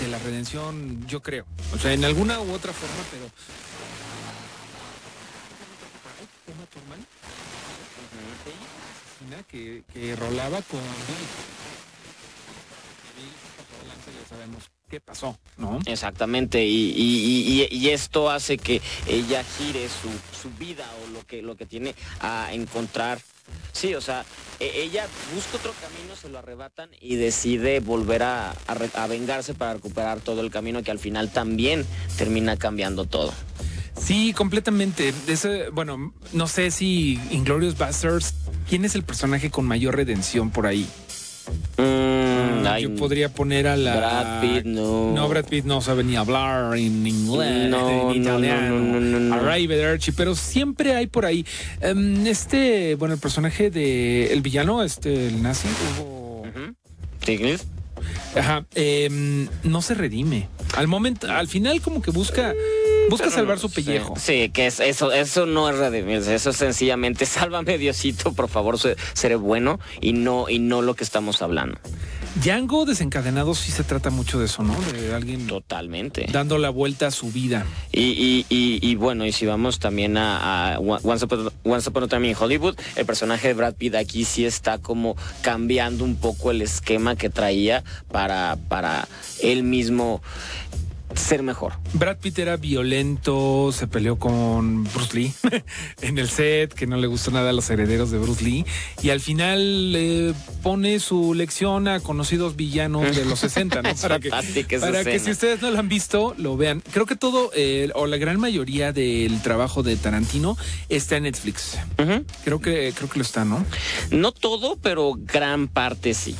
de la redención, yo creo. O sea, en alguna u otra forma, pero... que, que rolaba con ya sabemos qué pasó, ¿no? Exactamente, y, y- esto hace que ella gire su, su vida o lo que, lo que tiene a encontrar. Sí, o sea, e- ella busca otro camino, se lo arrebatan y decide volver a, a vengarse para recuperar todo el camino que al final también termina cambiando todo. Sí, completamente. Ese, bueno, no sé si Inglorious Bastards, ¿quién es el personaje con mayor redención por ahí? Mm, Ah, yo podría poner a la. Brad Pitt, no. No, Brad Pitt no sabe ni hablar en inglés, No, en no, italiano. no, no, no. Arrivederci, pero siempre hay por ahí. Em, este, bueno, el personaje de el villano, este, el nazi, Hugo-. Ajá, em, no se redime. Al momento, al final, como que busca, busca salvar no su pellejo. Sí, que es, eso, eso no es redimirse, eso es sencillamente, sálvame Diosito, por favor, se- seré bueno y no, y no lo que estamos hablando. Django desencadenado sí se trata mucho de eso, ¿no? De alguien Totalmente. dando la vuelta a su vida. Y, y, y, y bueno, y si vamos también a, a Once, Upon, Once Upon a Time in Hollywood, el personaje de Brad Pitt aquí sí está como cambiando un poco el esquema que traía para, para él mismo ser mejor. Brad Pitt era violento, se peleó con Bruce Lee en el set, que no le gustó nada a los herederos de Bruce Lee, y al final le pone su lección a conocidos villanos de los 60, ¿no? Para que, para si ustedes no lo han visto, lo vean. Creo que todo, eh, o la gran mayoría del trabajo de Tarantino está en Netflix. Creo que, creo que lo está, ¿no? No todo, pero gran parte sí.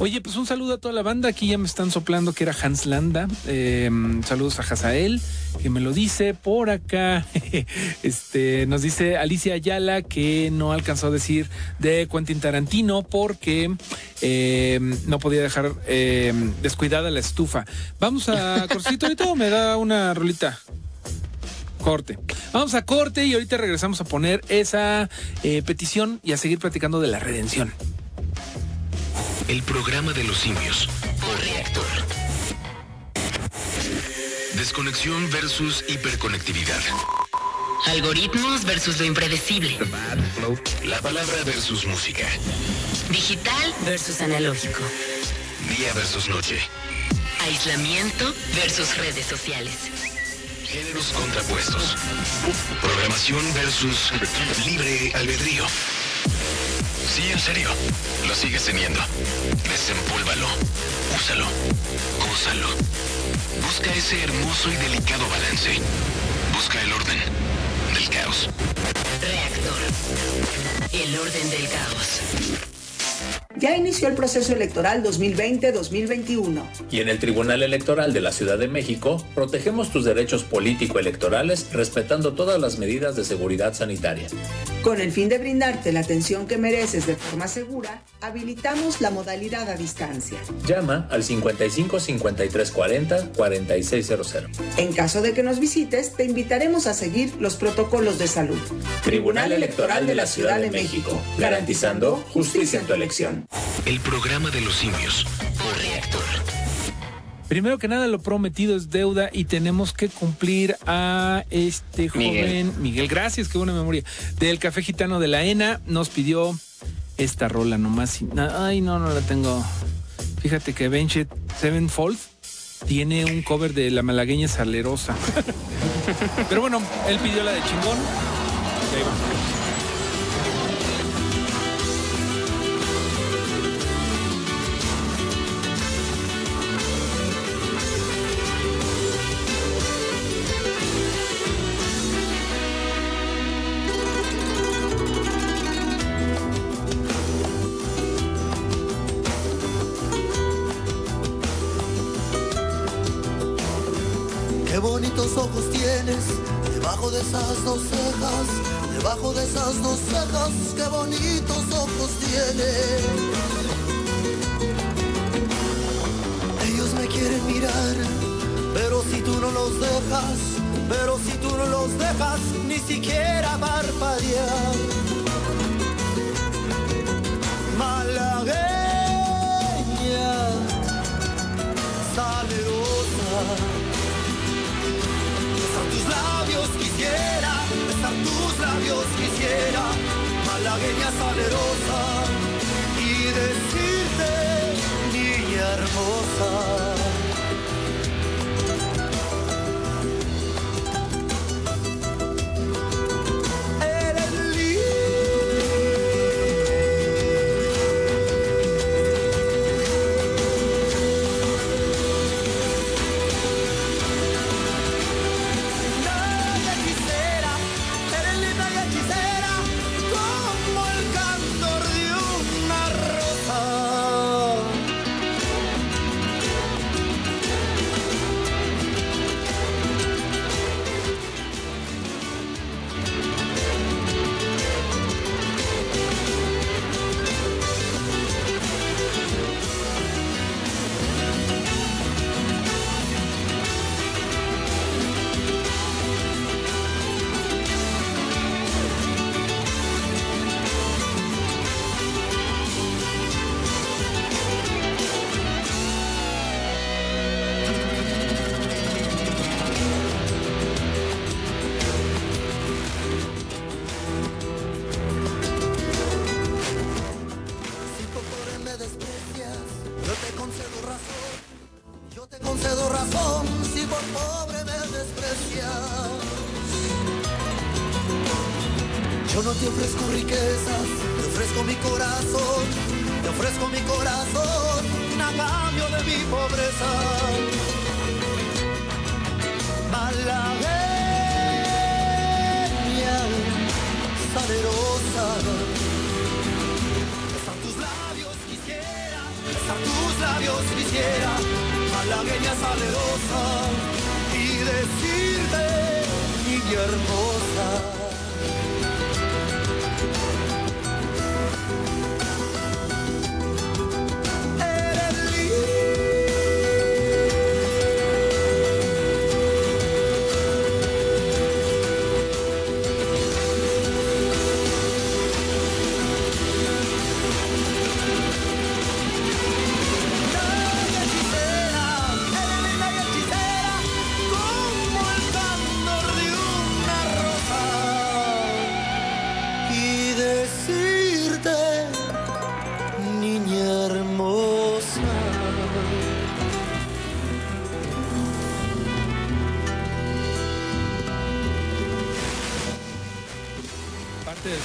Oye, pues un saludo a toda la banda. Aquí ya me están soplando que era Hans Landa. Eh, saludos a Hazael, que me lo dice por acá. Este nos dice Alicia Ayala que no alcanzó a decir de Quentin Tarantino porque eh, no podía dejar eh, descuidada la estufa. Vamos a corcito ahorita me da una rolita. Corte. Vamos a corte y ahorita regresamos a poner esa petición y a seguir platicando de la redención. El programa de los simios por reactor. Desconexión versus hiperconectividad. Algoritmos versus lo impredecible. La palabra versus música. Digital versus analógico. Día versus noche. Aislamiento versus redes sociales. Géneros contrapuestos. Programación versus libre albedrío. Sí, en serio. Lo sigues teniendo. Desempólvalo. Úsalo. Gózalo. Busca ese hermoso y delicado balance. Busca el orden del caos. Reactor. El orden del caos. Ya inició el proceso electoral 2020-2021. Y en el Tribunal Electoral de la Ciudad de México protegemos tus derechos político-electorales respetando todas las medidas de seguridad sanitaria. Con el fin de brindarte la atención que mereces de forma segura, habilitamos la modalidad a distancia. Llama al 55 53 40 4600. En caso de que nos visites, te invitaremos a seguir los protocolos de salud. Tribunal Electoral de la Ciudad de México, garantizando justicia en tu elección. El programa de los simios por reactor. Primero que nada, lo prometido es deuda y tenemos que cumplir a este joven Miguel. Miguel. Gracias, qué buena memoria. Del Café Gitano de la ENA nos pidió esta rola nomás. Ay, no, no la tengo. Fíjate que Benchet Sevenfold tiene un cover de La Malagueña Salerosa. Pero bueno, él pidió la de chingón. Y ahí va.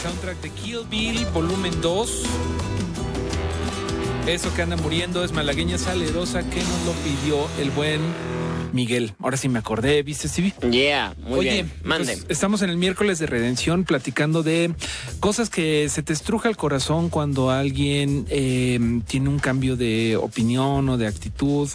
Soundtrack de Kill Bill, volumen 2. Eso que anda muriendo es Malagueña Salerosa que nos lo pidió el buen Miguel. Ahora sí me acordé, ¿viste, Stevie? Yeah, muy Oye, bien. Mande. pues, estamos en el miércoles de redención platicando de cosas que se te estruja el corazón cuando alguien eh, tiene un cambio de opinión o de actitud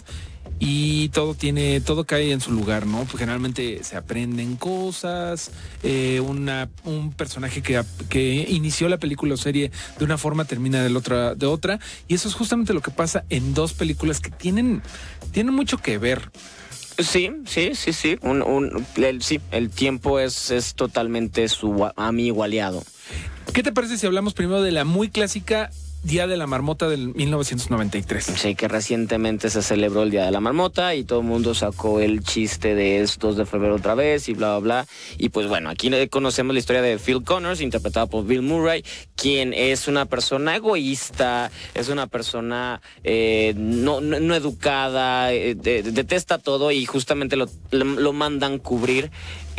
y todo tiene, todo cae en su lugar, ¿no? Pues generalmente se aprenden cosas, eh, una, un personaje que, que inició la película o serie de una forma termina de, la otra, de otra, y eso es justamente lo que pasa en dos películas que tienen, tienen mucho que ver. Sí, sí, sí, sí. Un, un- el, sí, el tiempo es, es totalmente su amigo aliado. ¿Qué te parece si hablamos primero de la muy clásica Día de la Marmota del 1993? Sí, que recientemente se celebró el Día de la Marmota y todo el mundo sacó el chiste de es 2 de febrero otra vez y bla, bla, bla. Y pues bueno, aquí conocemos la historia de Phil Connors, interpretado por Bill Murray, quien es una persona egoísta, es una persona eh, no, educada, eh, de- detesta todo y justamente lo, lo mandan cubrir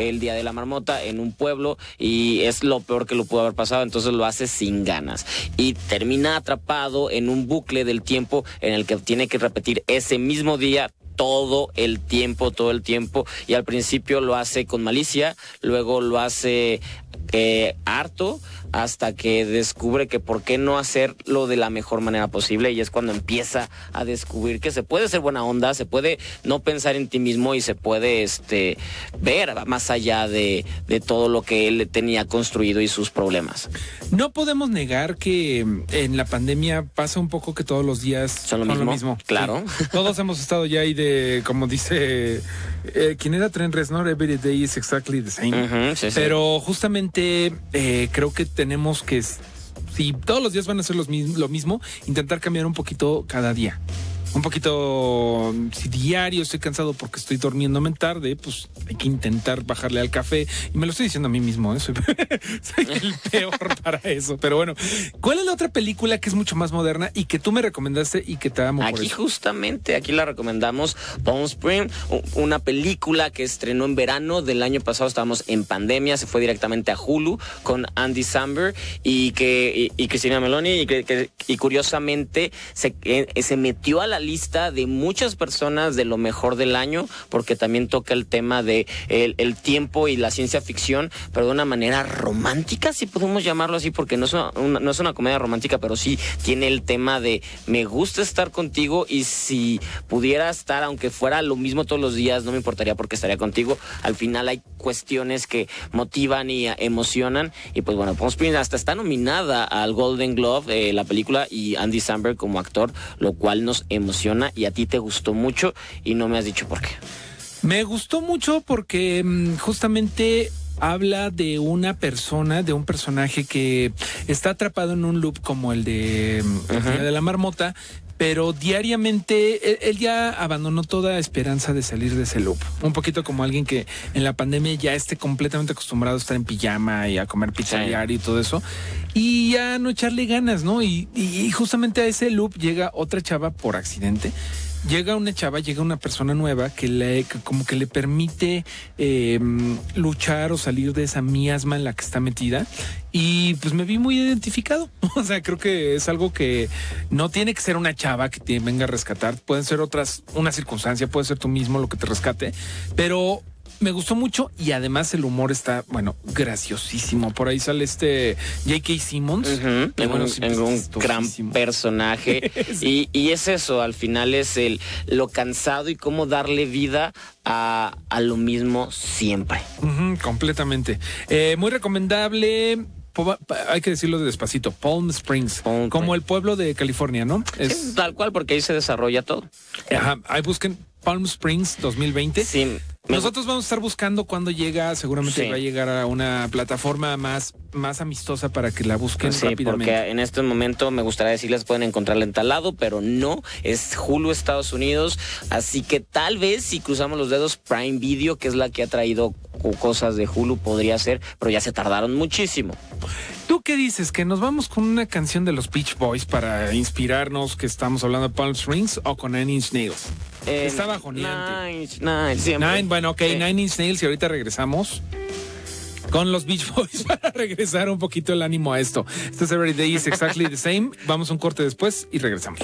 el Día de la Marmota en un pueblo y es lo peor que lo pudo haber pasado, entonces lo hace sin ganas. Y termina atrapado en un bucle del tiempo en el que tiene que repetir ese mismo día todo el tiempo, todo el tiempo. Y al principio lo hace con malicia, luego lo hace eh, harto hasta que descubre que por qué no hacerlo de la mejor manera posible y es cuando empieza a descubrir que se puede ser buena onda, se puede no pensar en ti mismo y se puede este ver más allá de, de todo lo que él tenía construido y sus problemas. No podemos negar que mm, en la pandemia pasa un poco que todos los días son lo mismo, claro. Sí. Todos hemos estado ya ahí de, como dice, eh, ¿quién era Trent Reznor? Every day is exactly the same. Sí. Pero justamente eh, creo que tenemos que, si todos los días van a ser los lo mismo, intentar cambiar un poquito cada día. Un poquito, si diario estoy cansado porque estoy durmiéndome tarde, pues hay que intentar bajarle al café. Y me lo estoy diciendo a mí mismo, ¿eh? soy, soy el peor para eso. Pero bueno, ¿cuál es la otra película que es mucho más moderna y que tú me recomendaste y que te amo por Aquí eso? justamente, aquí la recomendamos, Palm Spring, una película que estrenó en verano del año pasado, estábamos en pandemia, se fue directamente a Hulu con Andy Samberg y que y, y Cristina Meloni y, que, que- y curiosamente se, eh, se metió a la lista de muchas personas de lo mejor del año porque también toca el tema de el, el tiempo y la ciencia ficción, pero de una manera romántica, si podemos llamarlo así, porque no es una, una- no es una comedia romántica, pero sí tiene el tema de me gusta estar contigo y si pudiera estar, aunque fuera lo mismo todos los días, no me importaría porque estaría contigo. Al final hay cuestiones que motivan y emocionan. Y pues bueno, Palm Springs hasta está nominada al Golden Glove, eh, la película, y Andy Samberg como actor, lo cual nos emociona y a ti te gustó mucho y no me has dicho por qué. Me gustó mucho porque mm, justamente habla de una persona, de un personaje que está atrapado en un loop como el de, mm, de la marmota, pero diariamente él, él ya abandonó toda esperanza de salir de ese loop. Un poquito como alguien que en la pandemia ya esté completamente acostumbrado a estar en pijama y a comer pizza Sí. diario y todo eso. Y ya no echarle ganas, ¿no? Y, y- y justamente a ese loop llega otra chava por accidente llega una chava, llega una persona nueva que le que como que le permite eh, luchar o salir de esa miasma en la que está metida. Y pues me vi muy identificado. O sea, creo que es algo que no tiene que ser una chava que te venga a rescatar, pueden ser otras, una circunstancia, puede ser tú mismo lo que te rescate, pero me gustó mucho y además el humor está, bueno, graciosísimo. Por ahí sale este J.K. Simmons. Ujú, que, en bueno, un, sí, en un gran personaje. y, y es eso, al final es el lo cansado y cómo darle vida a, a lo mismo siempre. Completamente. Eh, muy recomendable. Hay que decirlo de despacito. Palm Springs, como el pueblo de California, ¿no? Sí, tal cual, porque ahí se desarrolla todo. Ajá, ahí busquen Palm Springs 2020. Sí. Nosotros vamos a estar buscando cuando llega, seguramente Sí. va a llegar a una plataforma más, más amistosa para que la busquen Sí, rápidamente. porque en este momento me gustaría decirles pueden encontrarla en tal lado, pero no, es Hulu Estados Unidos, así que tal vez si cruzamos los dedos Prime Video, que es la que ha traído co- cosas de Hulu, podría ser, pero ya se tardaron muchísimo. ¿Tú qué dices? ¿Que nos vamos con una canción de los Beach Boys para inspirarnos que estamos hablando de Palm Springs o con Nine Inch Nails? Eh, Está bajoneante. Nine, Nine, siempre. Nine, bueno, ok, Nine Inch Nails y ahorita regresamos con los Beach Boys para regresar un poquito el ánimo a esto. Esto es Every Day is Exactly the Same. Vamos a un corte después y regresamos.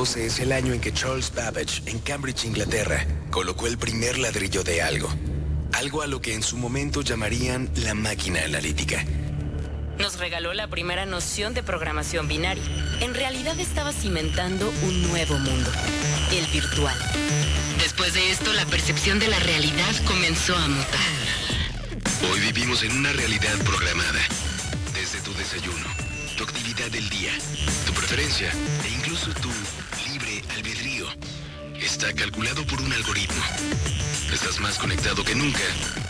1812 es el año en que Charles Babbage, en Cambridge, Inglaterra, colocó el primer ladrillo de algo. Algo a lo que en su momento llamarían la máquina analítica. Nos regaló la primera noción de programación binaria. En realidad estaba cimentando un nuevo mundo, el virtual. Después de esto, la percepción de la realidad comenzó a mutar. Hoy vivimos en una realidad programada. Desde tu desayuno, tu actividad del día, tu preferencia e incluso tu. Está calculado por un algoritmo. Estás más conectado que nunca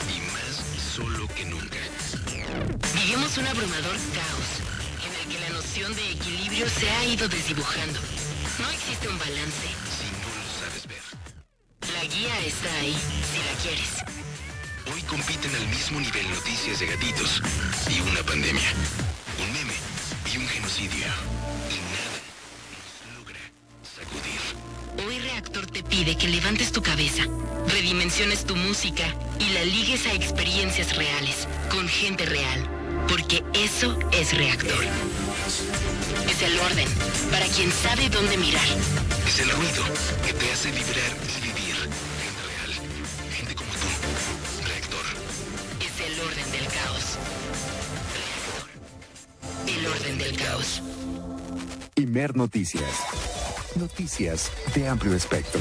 y más solo que nunca. Vivimos un abrumador caos en el que la noción de equilibrio se ha ido desdibujando. No existe un balance. Si no lo sabes ver. La guía está ahí, si la quieres. Hoy compiten al mismo nivel noticias de gatitos y una pandemia, pide que levantes tu cabeza, redimensiones tu música y la ligues a experiencias reales, con gente real. Porque eso es Reactor. Es el orden, para quien sabe dónde mirar. Es el ruido que te hace vibrar y vivir. Gente real, gente como tú. Reactor. Es el orden del caos. Reactor. El orden del caos. Imer Noticias. Noticias de amplio espectro.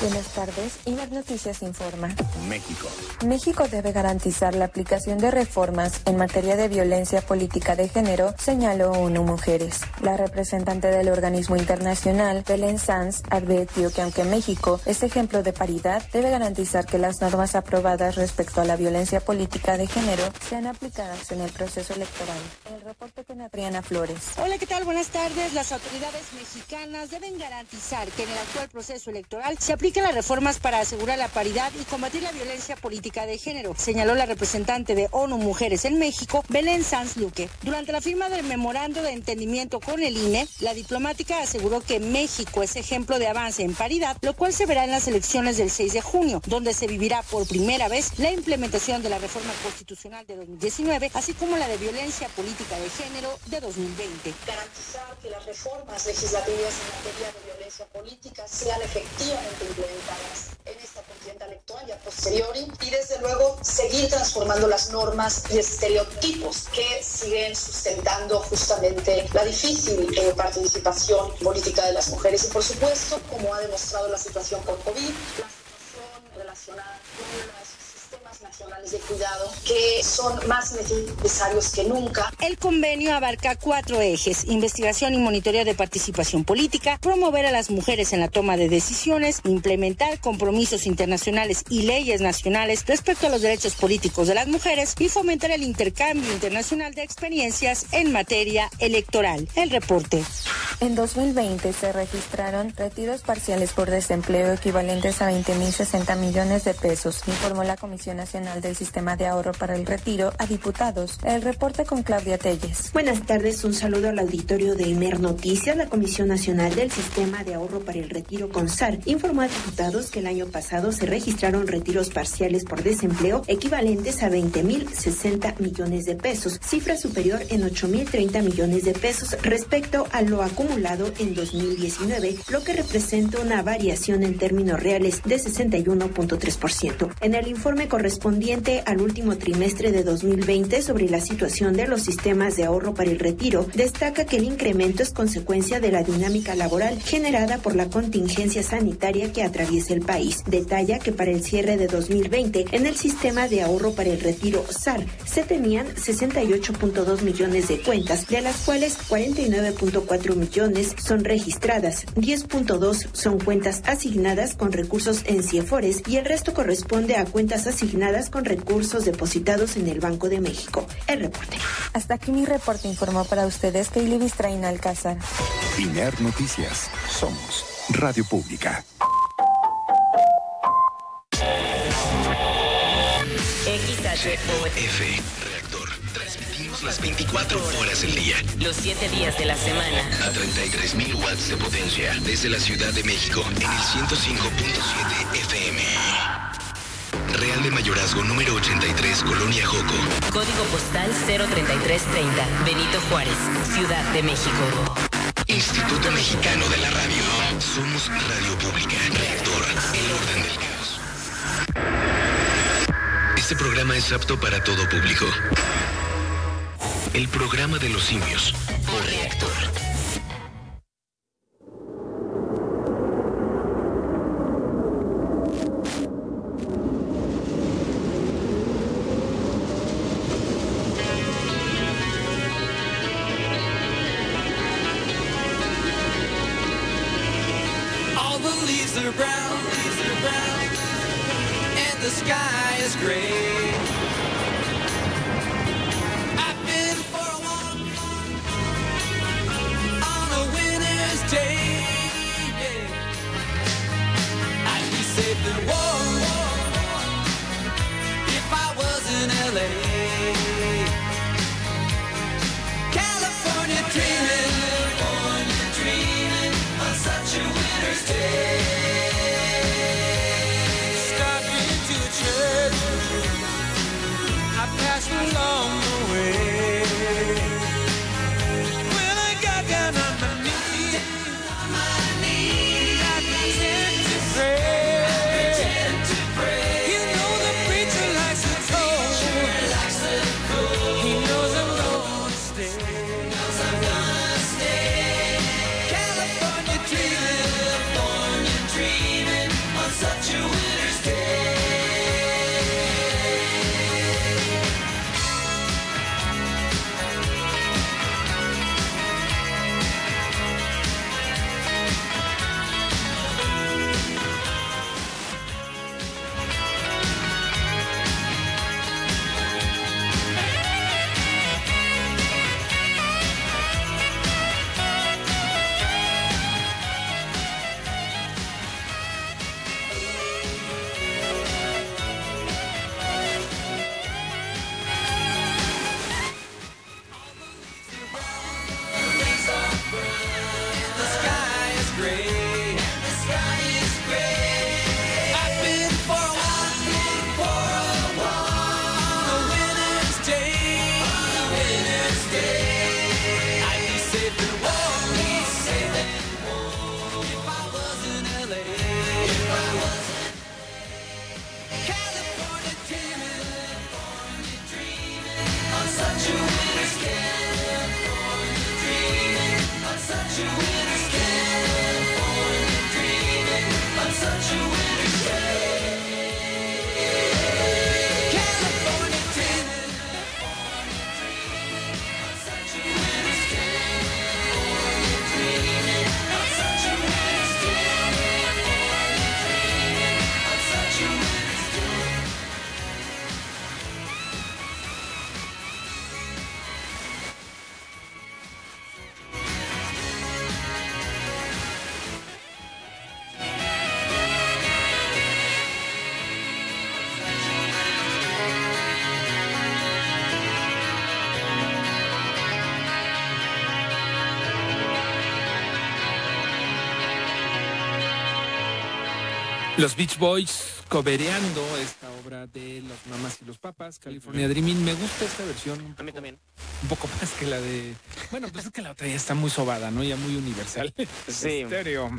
Buenas tardes. Imer Noticias informa. México. México debe garantizar la aplicación de reformas en materia de violencia política de género, señaló ONU Mujeres. La representante del organismo internacional, Belén Sanz, advirtió que aunque México es ejemplo de paridad, debe garantizar que las normas aprobadas respecto a la violencia política de género sean aplicadas en el proceso electoral. El reporte con Adriana Flores. Hola, ¿qué tal? Buenas tardes. Las autoridades mexicanas deben garantizar que en el actual proceso electoral se apliquen las reformas para asegurar la paridad y combatir la violencia política de género, señaló la representante de ONU Mujeres en México, Belén Sanz Luque. Durante la firma del memorando de entendimiento con el INE, la diplomática aseguró que México es ejemplo de avance en paridad, lo cual se verá en las elecciones del 6 de junio, donde se vivirá por primera vez la implementación de la reforma constitucional de 2019, así como la de violencia política de género de 2020. Garantizar que las reformas legislativas en materia de violencia política sean efectivamente implementadas en esta contienda electoral y a posteriori y desde luego seguir transformando las normas y estereotipos que siguen sustentando justamente la difícil eh, participación política de las mujeres. Y por supuesto como ha demostrado la situación con COVID, la situación relacionada de cuidado que son más necesarios que nunca. El convenio abarca cuatro ejes, investigación y monitoreo de participación política, promover a las mujeres en la toma de decisiones, implementar compromisos internacionales y leyes nacionales respecto a los derechos políticos de las mujeres y fomentar el intercambio internacional de experiencias en materia electoral. El reporte. En 2020 se registraron retiros parciales por desempleo equivalentes a 20.060 millones de pesos, informó la Comisión Nacional del Sistema de Ahorro para el Retiro a diputados. El reporte con Claudia Telles. Buenas tardes, un saludo al auditorio de Emer Noticias. La Comisión Nacional del Sistema de Ahorro para el Retiro CONSAR informó a diputados que el año pasado se registraron retiros parciales por desempleo equivalentes a 20.060 millones de pesos, cifra superior en 8.030 millones de pesos respecto a lo acumulado en 2019, lo que representa una variación en términos reales de 61.3%. En el informe correspondiente al último trimestre de 2020 sobre la situación de los sistemas de ahorro para el retiro, destaca que el incremento es consecuencia de la dinámica laboral generada por la contingencia sanitaria que atraviesa el país. Detalla que para el cierre de 2020 en el sistema de ahorro para el retiro SAR se tenían 68.2 millones de cuentas, de las cuales 49.4 millones son registradas, 10.2 son cuentas asignadas con recursos en CIEFORES y el resto corresponde a cuentas asignadas con recursos depositados en el Banco de México. El reporte. Hasta aquí mi reporte informó para ustedes Kaili Bistraín Alcázar. Imer Noticias. Somos Radio Pública. F. Reactor. Transmitimos las 24 horas del día. Los 7 días de la semana. A 33.000 watts de potencia. Desde la Ciudad de México. En el 105.7 FM. Real de Mayorazgo número 83, Colonia Joco. Código postal 03330, Benito Juárez, Ciudad de México. Instituto Mexicano de la Radio. Somos Radio Pública. Reactor, el orden del caos. Este programa es apto para todo público. El programa de los simios. Por Reactor. Los Beach Boys cobereando esta obra de las mamás y los papas, California Dreaming. Me gusta esta versión. Un A mí también. Un poco más que la de. Bueno, pues es que la otra ya está muy sobada, ¿no? Ya muy universal. Sí. Estéreo.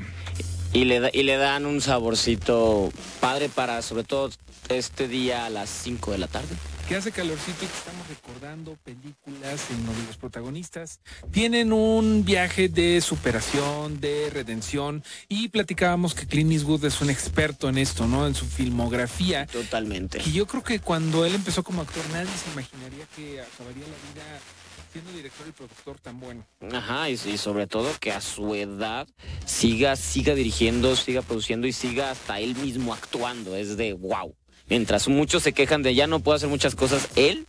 Y le, da- y le dan un saborcito padre para, sobre todo, este día a las 5 de la tarde. que hace calorcito y que estamos recordando películas en donde los protagonistas tienen un viaje de superación, de redención y platicábamos que Clint Eastwood es un experto en esto, ¿no? En su filmografía. Totalmente. Y yo creo que cuando él empezó como actor nadie se imaginaría que acabaría la vida siendo director y productor tan bueno. Ajá, y, y sobre todo que a su edad siga, siga dirigiendo, siga produciendo y siga hasta él mismo actuando. Es de wow. Mientras muchos se quejan de ya no puedo hacer muchas cosas, él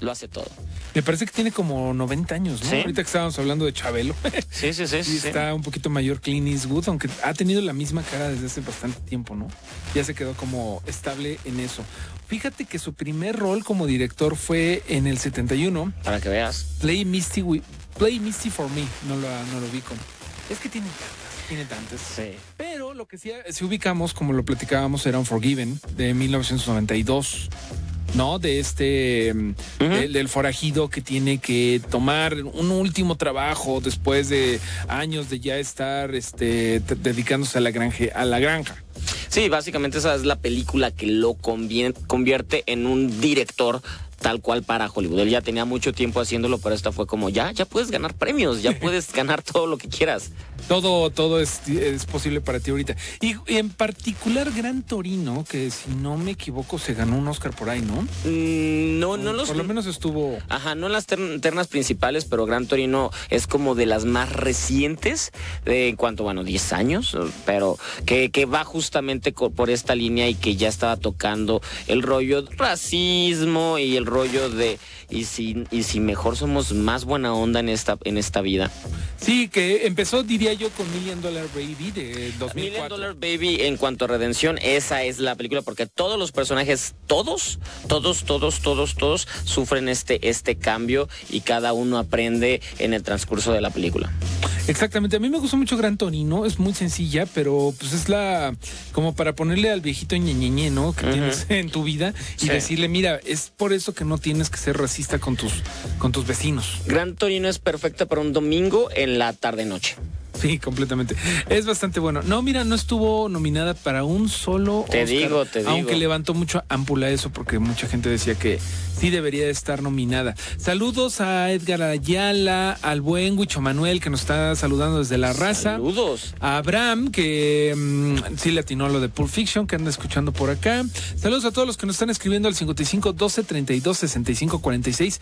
lo hace todo. Me parece que tiene como 90 años, ¿no? Sí. Ahorita que estábamos hablando de Chabelo. Sí, sí, sí. Y sí. está un poquito mayor Clint Eastwood, aunque ha tenido la misma cara desde hace bastante tiempo, ¿no? Ya se quedó como estable en eso. Fíjate que su primer rol como director fue en el 71, Para que veas. Play Misty, Play Misty for Me, no lo, no lo vi. Es que tiene tantas, tiene tantas. Sí. Pero Pero lo que sí, si ubicamos, como lo platicábamos, era Unforgiven de 1992. ¿No? De este. mm, del, del forajido que tiene que tomar un último trabajo después de años de ya estar este, dedicándose a la, granje, a la granja. Sí, básicamente esa es la película que lo convierte en un director tal cual para Hollywood. Él ya tenía mucho tiempo haciéndolo, pero esta fue como ya, ya puedes ganar premios, ya puedes ganar todo lo que quieras. Todo, todo es, es posible para ti ahorita. Y, y en particular Gran Torino, que si no me equivoco se ganó un Oscar por ahí, ¿no? Mm, no, no los Por lo menos estuvo. Ajá, no en las tern- ternas principales, pero Gran Torino es como de las más recientes, en cuanto, bueno, 10 años, pero que, que va justamente por esta línea y que ya estaba tocando el rollo racismo y el rollo de, y si, y si mejor somos más buena onda en esta, en esta vida. Sí, que empezó, diría yo, con Million Dollar Baby de 2004. Million Dollar Baby en cuanto a redención, esa es la película porque todos los personajes, todos, todos, todos, todos, todos sufren este, este cambio y cada uno aprende en el transcurso de la película. Exactamente, a mí me gustó mucho Gran Torino, es muy sencilla, pero pues es la como para ponerle al viejito ñeñeñe, ¿no? Que tienes en tu vida y Sí. decirle, mira, es por eso que no tienes que ser racista con tus con tus vecinos. Gran Torino es perfecta para un domingo en la tarde-noche. Sí, completamente. Es bastante bueno. No, mira, no estuvo nominada para un solo Te Oscar, digo, te digo. Aunque levantó mucho ámpula eso porque mucha gente decía que sí debería de estar nominada. Saludos a Edgar Ayala, al buen Huicho Manuel que nos está saludando desde la raza. Saludos. A Abraham, que mm, sí le atinó lo de Pulp Fiction, que anda escuchando por acá. Saludos a todos los que nos están escribiendo al 55 12 32 65 46.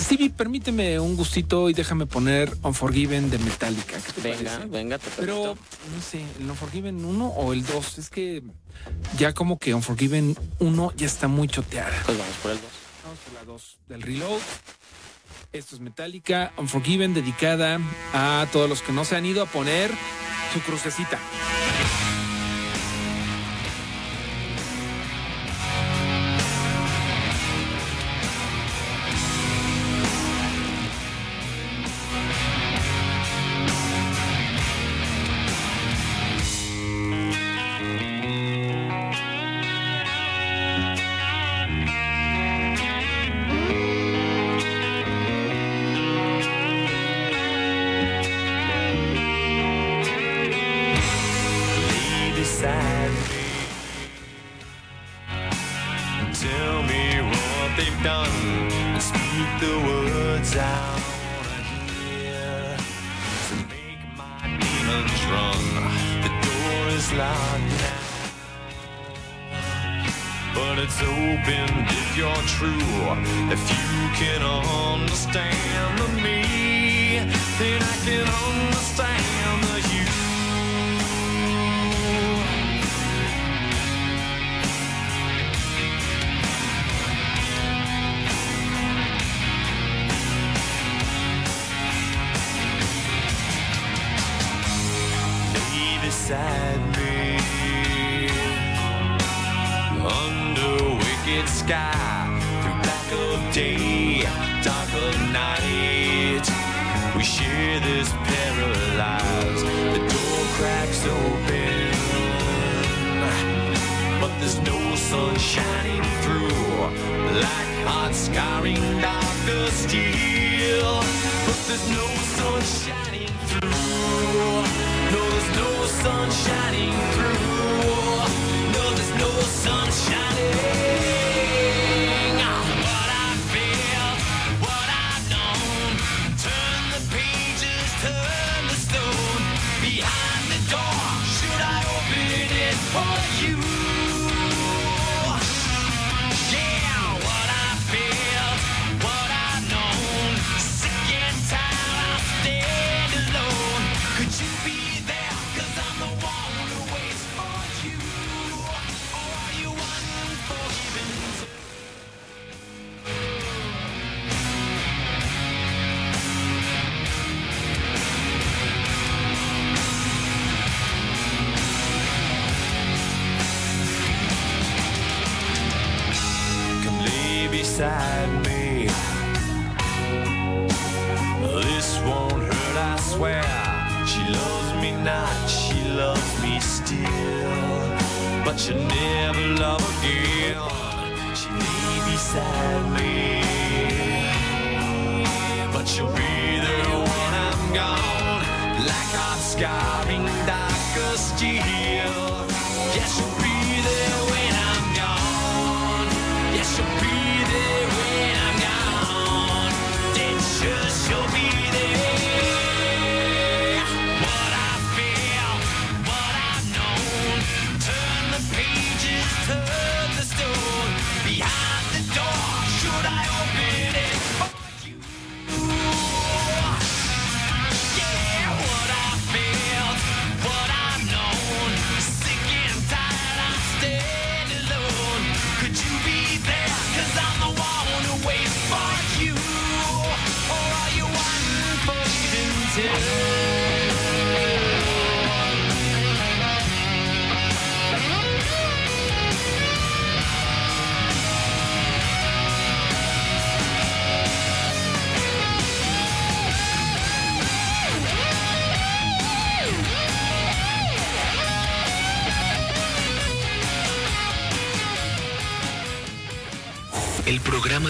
Stevie, permíteme un gustito y déjame poner Unforgiven de Metallica. ¿Qué te Venga, parece? Venga, te Pero, no sé, ¿el Unforgiven 1 o el 2? Es que ya como que Unforgiven 1 ya está muy choteada. Pues vamos por el 2. Vamos por la 2 del Reload. Esto es Metallica, Unforgiven, dedicada a todos los que no se han ido a poner su crucecita. Day dark of night. We share this of the door cracks open but there's no sun shining through. Like hot scarring darker steel but there's no sun shining through. No there's no sun shining through. No there's no sun shining beside me. This won't hurt, I swear. She loves me not, she loves me still, but you never love again. She lay beside me, but you'll be there when I'm gone, like hot scarring darker steel.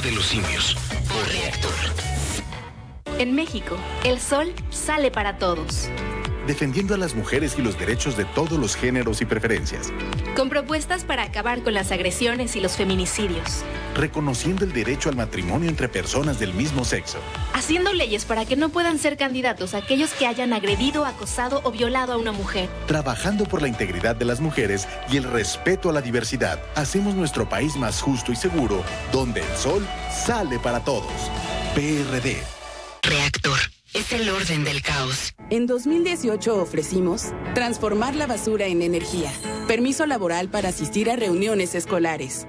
De los simios por reactor. En México, el sol sale para todos. defendiendo a las mujeres y los derechos de todos los géneros y preferencias, Con propuestas para acabar con las agresiones y los feminicidios. Reconociendo el derecho al matrimonio entre personas del mismo sexo, Haciendo leyes para que no puedan ser candidatos aquellos que hayan agredido, acosado o violado a una mujer. trabajando por la integridad de las mujeres y el respeto a la diversidad. Hacemos nuestro país más justo y seguro, donde el sol sale para todos. PRD. Reactor. Es el orden del caos. En 2018 ofrecimos transformar la basura en energía, permiso laboral para asistir a reuniones escolares,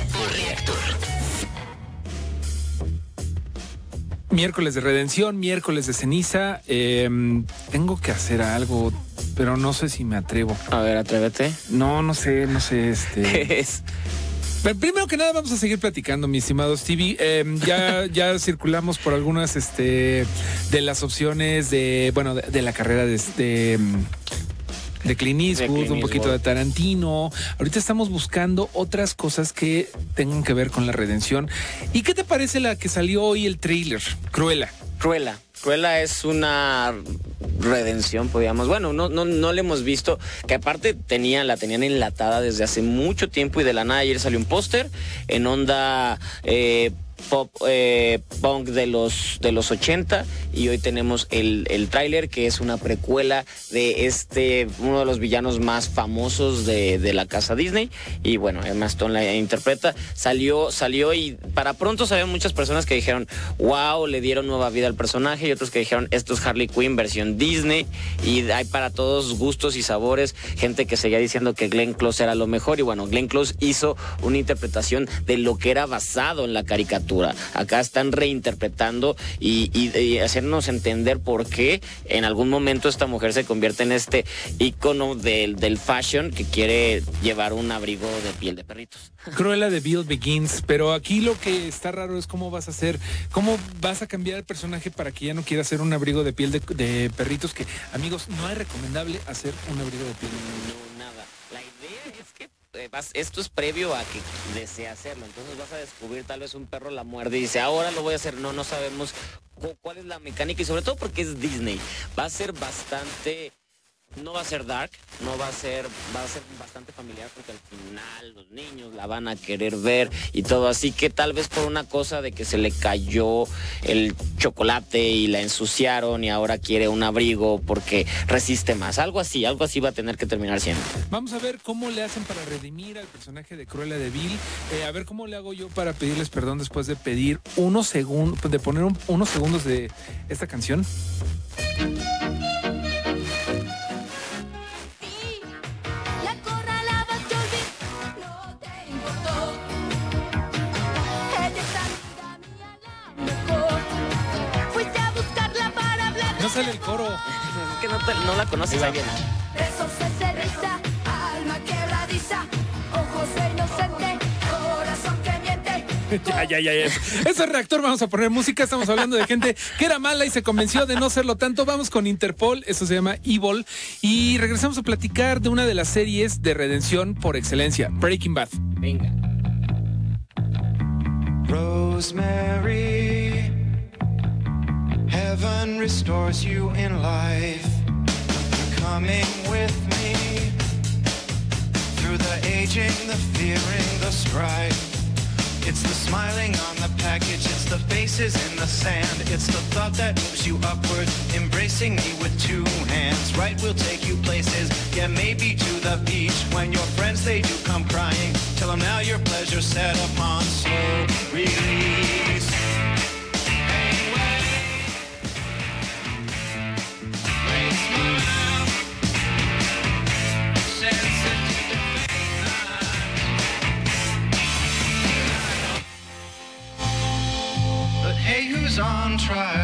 Miércoles de redención, miércoles de ceniza. eh, tengo que hacer algo, pero no sé si me atrevo. A ver, atrévete. No, no sé, no sé. Este. ¿Qué es? Pero Primero que nada vamos a seguir platicando, mi estimado Stevie. Eh, ya, ya circulamos por algunas este, de las opciones de, bueno, de, de la carrera de, de, de Clint Eastwood, Clint un poquito de Tarantino. Ahorita estamos buscando otras cosas que tengan que ver con la redención. ¿Y qué te parece la que salió hoy el trailer? Cruela. Cruella. Cruella es una redención, podríamos. Bueno, no, no, no le hemos visto, que aparte tenía, la tenían enlatada desde hace mucho tiempo y de la nada ayer salió un póster en onda eh, pop eh, punk de los de los 80 y hoy tenemos el, el tráiler que es una precuela de este uno de los villanos más famosos de, de la casa Disney. Y bueno Emma Stone la interpreta. Salió salió y para pronto salieron muchas personas que dijeron wow le dieron nueva vida al personaje y otros que dijeron esto es Harley Quinn versión Disney y hay para todos gustos y sabores gente que seguía diciendo que Glenn Close era lo mejor. Y bueno Glenn Close hizo una interpretación de lo que era basado en la caricatura. Acá están reinterpretando y, y- y hacernos entender por qué en algún momento esta mujer se convierte en este icono del, del fashion que quiere llevar un abrigo de piel de perritos. Cruella de Bill Begins, pero aquí lo que está raro es cómo vas a hacer, cómo vas a cambiar el personaje para que ya no quiera hacer un abrigo de piel de, de perritos, que amigos, no es recomendable hacer un abrigo de piel. No, nada. La idea es que eh, esto es previo a que desee hacerlo. Entonces vas a descubrir tal vez un perro la muerde y dice, ahora lo voy a hacer. No, no sabemos cu- cuál es la mecánica y sobre todo porque es Disney. Va a ser bastante... No va a ser dark, no va a ser, va a ser bastante familiar porque al final los niños la van a querer ver y todo. Así que tal vez por una cosa de que se le cayó el chocolate y la ensuciaron y ahora quiere un abrigo porque resiste más. Algo así, algo así va a tener que terminar siendo. Vamos a ver cómo le hacen para redimir al personaje de Cruella de Bill. Eh, a ver cómo le hago yo para pedirles perdón después de pedir unos segundos, de poner un- unos segundos de esta canción. Pásale el coro. Es que no, te- no la conoces, ahí viene. Besos de ceniza, alma quebradiza, ojos de inocente, corazón que miente. Ya, ya, ya, ya. Eso es reactor, vamos a poner música. Estamos hablando de gente que era mala y se convenció de no serlo tanto. Vamos con Interpol, eso se llama Evil. Y regresamos a platicar de una de las series de redención por excelencia, Breaking Bad. Venga. Rosemary, heaven restores you in life. Coming with me through the aging, the fearing, the strife. It's the smiling on the package, it's the faces in the sand. It's the thought that moves you upward, embracing me with two hands. Right, we'll take you places, yeah, maybe to the beach. When your friends, they do come crying, tell them now your pleasure set upon slow release. try.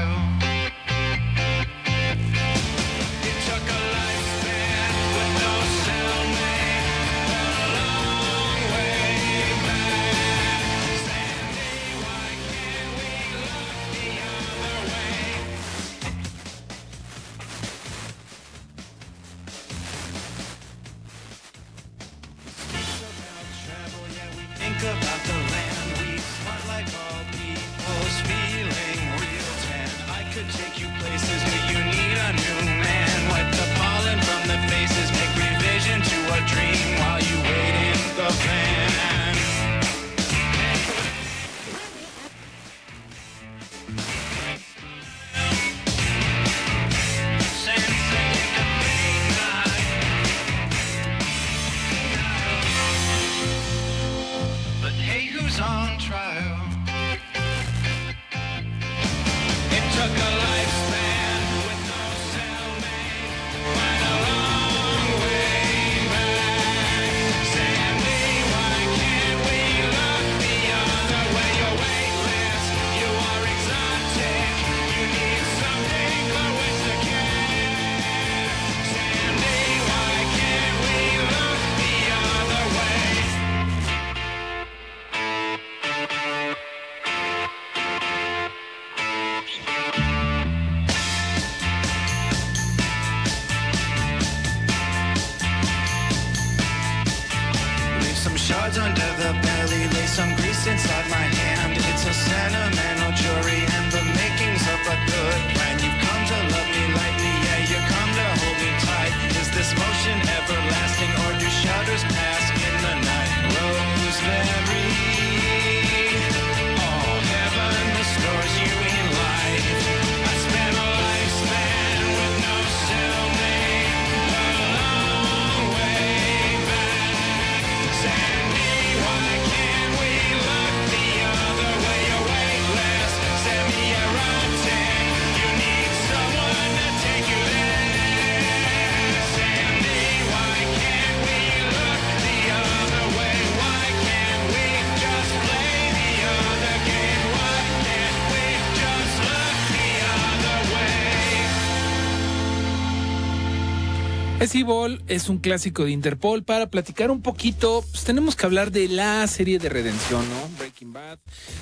Evil, es un clásico de Interpol. Para platicar un poquito, pues tenemos que hablar de la serie de redención, ¿no? Breaking Bad.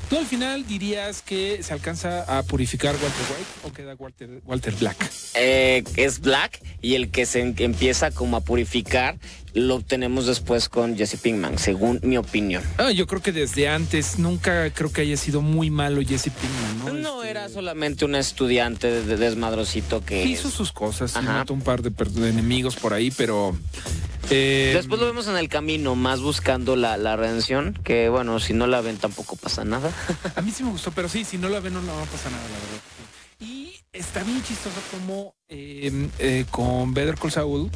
¿Tú al final dirías que se alcanza a purificar Walter White o queda Walter, Walter Black? Eh, es Black y el que se em- empieza como a purificar lo obtenemos después con Jesse Pinkman, según mi opinión. Ah, yo creo que desde antes, nunca creo que haya sido muy malo Jesse Pinkman, ¿no? No era solamente un estudiante de, de desmadrocito que Hizo sus cosas, mató un par de, enemigos por ahí, pero... eh, Después lo vemos en el camino, más buscando la, la redención, que bueno, si no la ven tampoco pasa nada. A mí sí me gustó, pero sí, si no la ven no, no va a pasar nada, la verdad. Y está bien chistoso como eh, eh, con Better Call Saul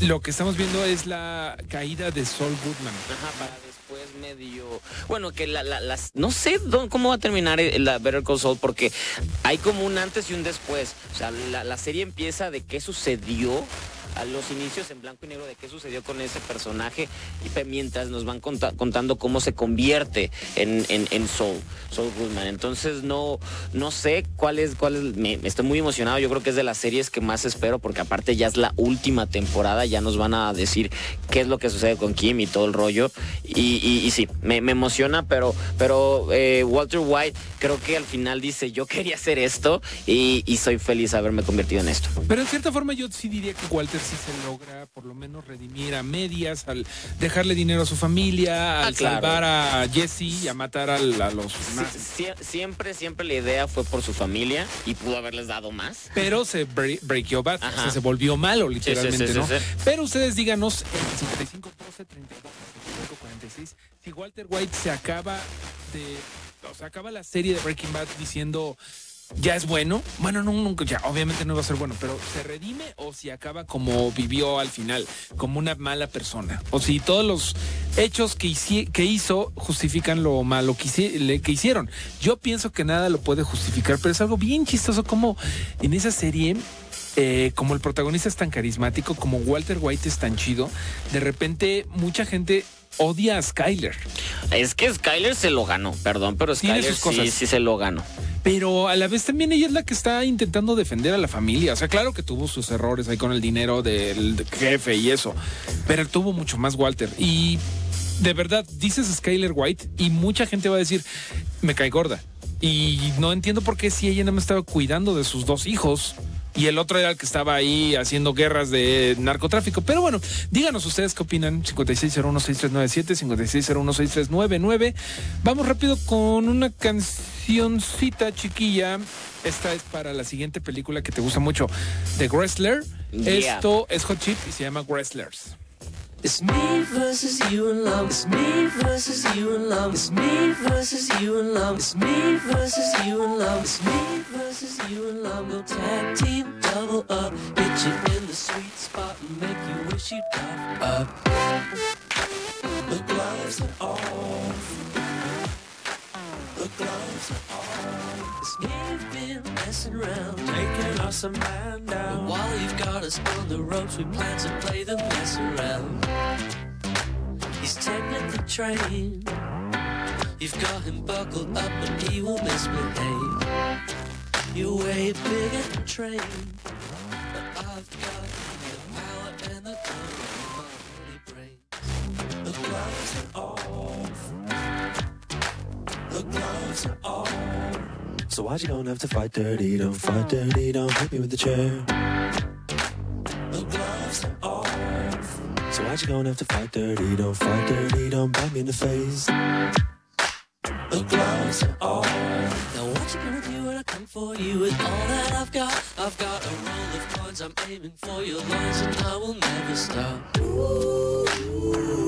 lo que estamos viendo es la caída de Saul Goodman. Ajá, para después medio... Bueno, que la, la- las... No sé dónde- cómo va a terminar el- la Better Call Saul, porque hay como un antes y un después. O sea, la, la serie empieza de qué sucedió a los inicios en blanco y negro de qué sucedió con ese personaje y mientras nos van conta- contando cómo se convierte en, en, en Saul, Saul Goodman. Entonces no, no sé cuál es, cuál es, me, estoy muy emocionado, yo creo que es de las series que más espero porque aparte ya es la última temporada, ya nos van a decir qué es lo que sucede con Kim y todo el rollo. Y, y- sí, me, me emociona, pero, pero eh, Walter White creo que al final dice, yo quería hacer esto y, y soy feliz de haberme convertido en esto. Pero en cierta forma yo sí diría que Walter sí se logra por lo menos redimir a medias al dejarle dinero a su familia, al Ah, claro. salvar a Jesse y a matar al- a los. Sie- siempre, siempre la idea fue por su familia y pudo haberles dado más. Pero se bre- breakió bad, o sea, se volvió malo literalmente, sí, sí, ¿no? sí. Pero ustedes díganos en 55 12 32 65 46 si Walter White se acaba de o sea, acaba la serie de Breaking Bad diciendo ya es bueno. Bueno, no, nunca, ya, obviamente no va a ser bueno, pero ¿se redime o si acaba como vivió al final, como una mala persona? O si todos los hechos que, hizo justifican lo malo que hicieron. Yo pienso que nada lo puede justificar, pero es algo bien chistoso como en esa serie eh, como el protagonista es tan carismático, como Walter White es tan chido, de repente mucha gente odia a Skyler. Es que Skyler se lo ganó, perdón, pero Skyler sus cosas. sí, sí se lo ganó. Pero a la vez también ella es la que está intentando defender a la familia. O sea, claro que tuvo sus errores ahí con el dinero del jefe y eso. Pero tuvo mucho más Walter. Y de verdad, dices Skyler White y mucha gente va a decir, me cae gorda. Y no entiendo por qué si ella no me estaba cuidando de sus dos hijos. Y el otro era el que estaba ahí haciendo guerras de narcotráfico. Pero bueno, díganos ustedes qué opinan. 56016397, 56016399. Vamos rápido con una cancioncita chiquilla. Esta es para la siguiente película que te gusta mucho, The Wrestler. Yeah. Esto es Hot Chip y se llama Wrestlers. It's me versus you and love. It's me versus you and love. It's me versus you and love. It's me versus you and love. It's me versus you and love. Go tag team, double up. Hit you in the sweet spot and make you wish you'd cough up. The gloves are off. The gloves are off. It's me messing around, taking us a man down. But while you've got us on the ropes, we plan to play the mess around. He's taking the train. You've got him buckled up and he will misbehave. You're way bigger than train. But I've got the power and the gun in my bloody brain. The gloves are off. The gloves are off. So why'd you don't have to fight dirty? Don't fight dirty, don't hit me with the chair. The gloves are off. So why'd you gonna have to fight dirty? Don't fight dirty, don't bite me in the face. The gloves are off. Now what you gonna do when I come for you with all that I've got? I've got a roll of coins, I'm aiming for your loins and I will never stop. Here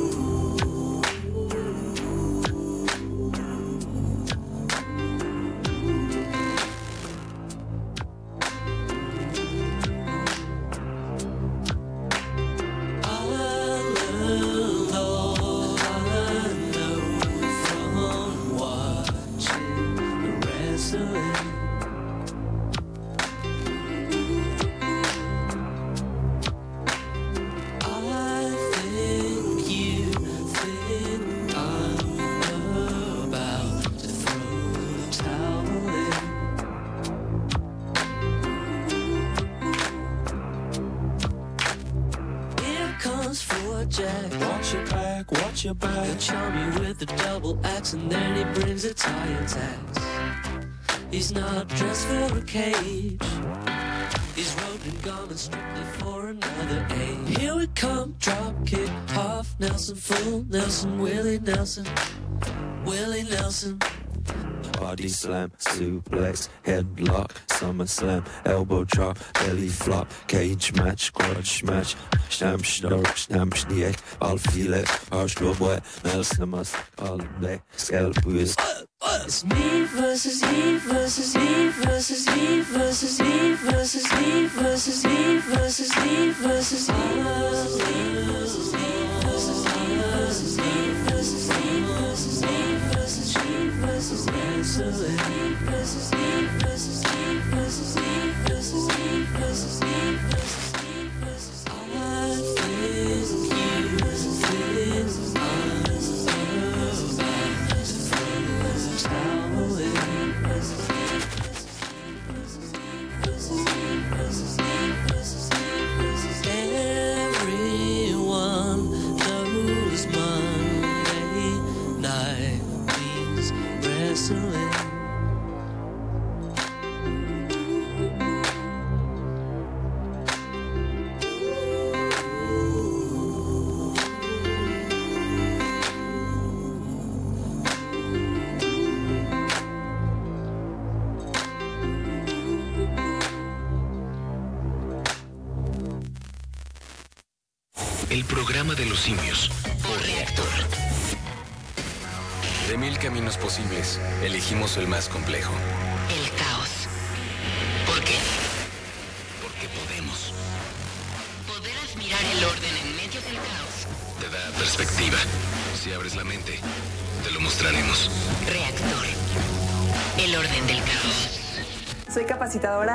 Nelson, full Nelson, Willie Nelson, Willie Nelson. Body slam, suplex, headlock, summer slam, elbow drop, belly flop, cage match, grudge match, stamp, snor, stamp, schniek, all file, arschloh, boy, Nelson must, all day, scalp with. It's me versus he versus he versus he versus he versus he versus he versus he versus he versus he versus he versus he versus he versus he versus he versus she versus me. So the he versus he versus he versus he versus he versus he versus he versus I like this. El más complejo.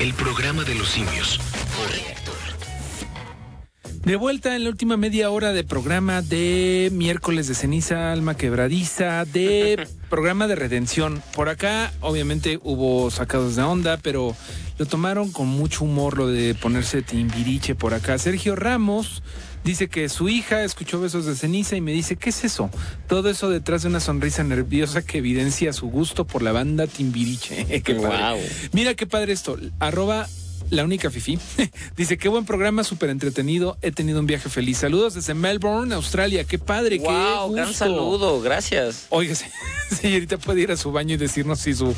El programa de los simios por reactor. De vuelta en la última media hora de programa de miércoles de ceniza, alma quebradiza, de programa de redención. Por acá, obviamente, hubo sacados de onda, pero lo tomaron con mucho humor lo de ponerse timbiriche por acá. Sergio Ramos dice que su hija escuchó besos de ceniza y me dice, ¿qué es eso? Todo eso detrás de una sonrisa nerviosa que evidencia su gusto por la banda timbiriche. qué. Mira qué padre esto. Arroba la única Fifi. Dice, qué buen programa, súper entretenido. He tenido un viaje feliz. Saludos desde Melbourne, Australia. Qué padre, qué Wow, gran gusto. saludo, gracias. Oiga, se- señorita, puede ir a su baño y decirnos si su,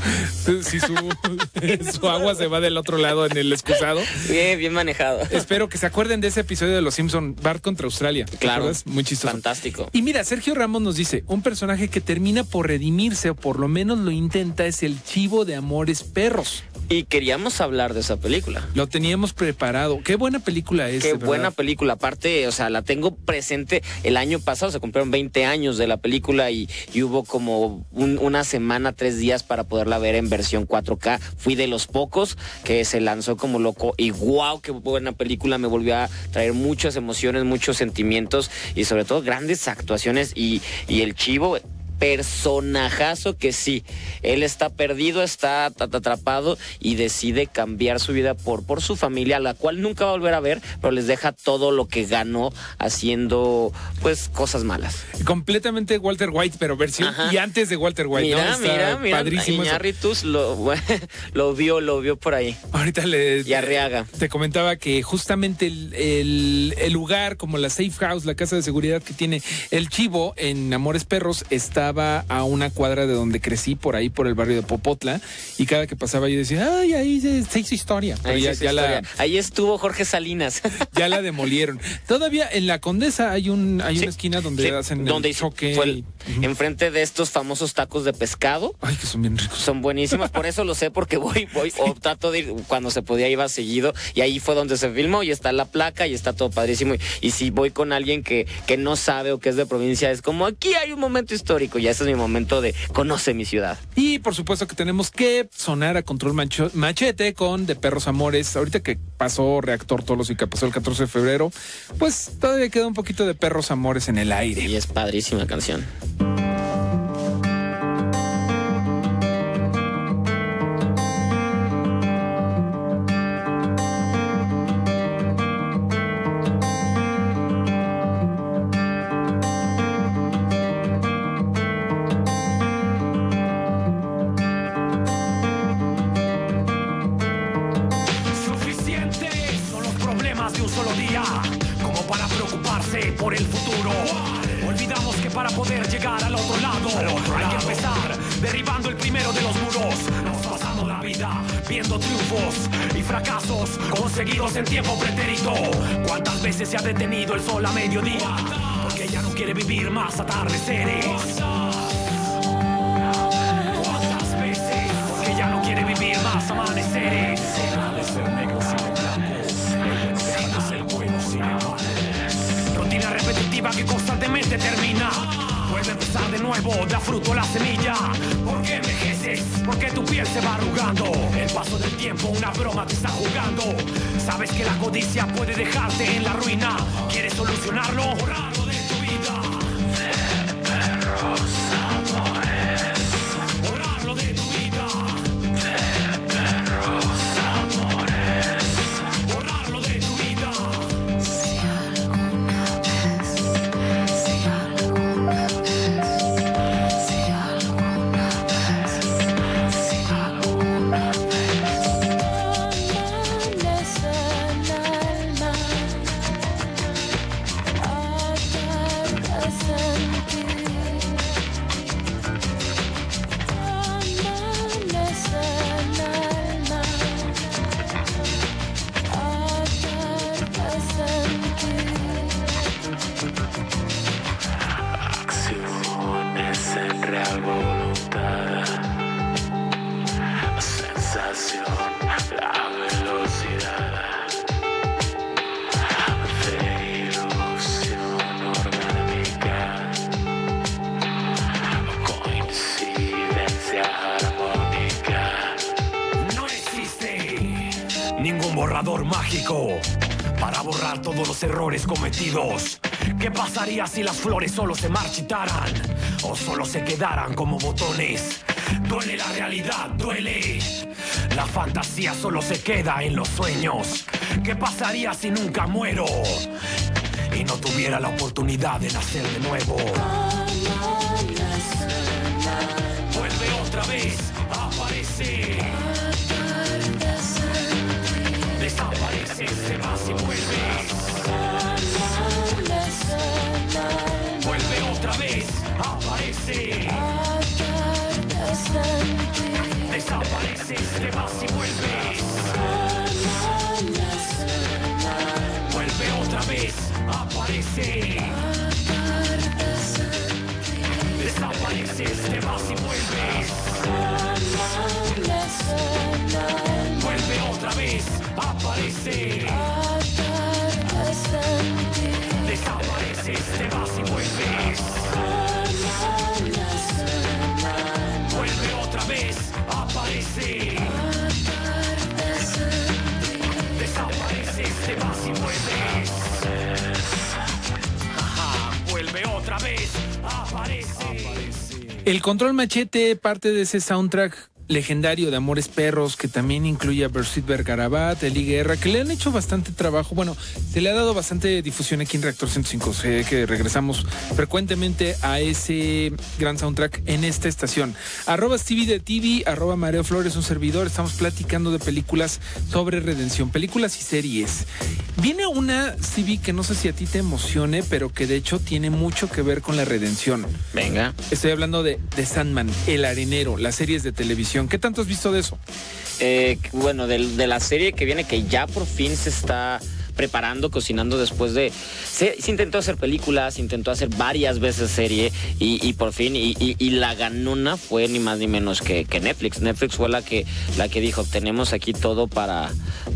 si su, su agua se va del otro lado en el excusado. Bien, bien manejado. Espero que se acuerden de ese episodio de Los Simpson, Bart contra Australia. ¿Te Claro. acuerdas? Muy chistoso. Fantástico. Y mira, Sergio Ramos nos dice, un personaje que termina por redimirse o por lo menos lo intenta es el chivo de Amores Perros. Y queríamos hablar de esa película. Lo teníamos preparado. Qué buena película es. Qué verdad. buena película. Aparte, o sea, la tengo presente el año pasado. Se cumplieron 20 años de la película y, y hubo como un- una semana, tres días para poderla ver en versión 4K. Fui de los pocos que se lanzó como loco. Y wow, qué buena película. Me volvió a traer muchas emociones, muchos sentimientos y sobre todo grandes actuaciones. Y, y el chivo personajazo que sí, él está perdido, está at- atrapado y decide cambiar su vida por, por su familia, la cual nunca va a volver a ver, pero les deja todo lo que ganó haciendo pues cosas malas. Completamente Walter White, pero versión Ajá. y antes de Walter White. ¿no? mira, Está mira, mira, Padrísimo. Iñárritus lo, lo vio, lo vio por ahí. Ahorita le. Y Arriaga. Te comentaba que justamente el, el- el lugar, como la Safe House, la casa de seguridad que tiene el chivo en Amores Perros, estaba a una cuadra de donde crecí, por ahí, por el barrio de Popotla. Y cada que pasaba yo decía, ay, ahí se, se hizo historia. Pero Ahí, ya, sí, ya esa la, historia. Ahí estuvo Jorge Salinas. ya la demolieron. Todavía en la Condesa hay, un, hay una esquina donde Sí, hacen donde el choque. fue el- enfrente de estos famosos tacos de pescado. Ay, que son bien ricos. Son buenísimos, por eso lo sé, porque voy, voy, o trato de ir cuando se podía, iba seguido, y ahí fue donde se filmó, y está la placa, y está todo padrísimo. Y, y si voy con alguien que, que no sabe o que es de provincia, es como aquí hay un momento histórico, y ese es mi momento de conoce mi ciudad. Y por supuesto que tenemos que sonar a control machete con De Perros Amores. Ahorita que pasó Reactor Tolos y que pasó el 14 de febrero, pues todavía queda un poquito de Perros Amores en el aire. Y es padrísima canción. Más amaneceres. De ser negros y blancos, de ser buenos sin igual. Rutina repetitiva que constantemente termina. Vuelve a empezar de nuevo, da fruto la semilla. ¿Por qué envejeces? porque tu piel se va arrugando. El paso del tiempo, una broma te está jugando. Sabes que la codicia puede dejarte en la ruina. ¿Quieres solucionarlo? Como botones? Duele la realidad, duele. La fantasía solo se queda en los sueños. ¿Qué pasaría si nunca muero y no tuviera la oportunidad de nacer de nuevo? A El control machete parte de ese soundtrack legendario de Amores Perros, que también incluye a Bersuit Bergarabat, Eli Guerra, que le han hecho bastante trabajo. Bueno, se le ha dado bastante difusión aquí en Reactor 105. Sé que regresamos frecuentemente a ese gran soundtrack en esta estación. Arroba Stevie de TV, arroba Mareo Flores, un servidor. Estamos platicando de películas sobre redención, películas y series. Viene una, Stevie, que no sé si a ti te emocione, pero que de hecho tiene mucho que ver con la redención. Venga. Estoy hablando de, de Sandman, El Arenero, las series de televisión. ¿Qué tanto has visto de eso? Eh, bueno, de, la serie que viene, que ya por fin se está preparando, cocinando después de... Se, intentó hacer películas, intentó hacer varias veces serie y, por fin, y, y- y la ganona fue ni más ni menos que, Netflix. Netflix fue la que, la que dijo, tenemos aquí todo para,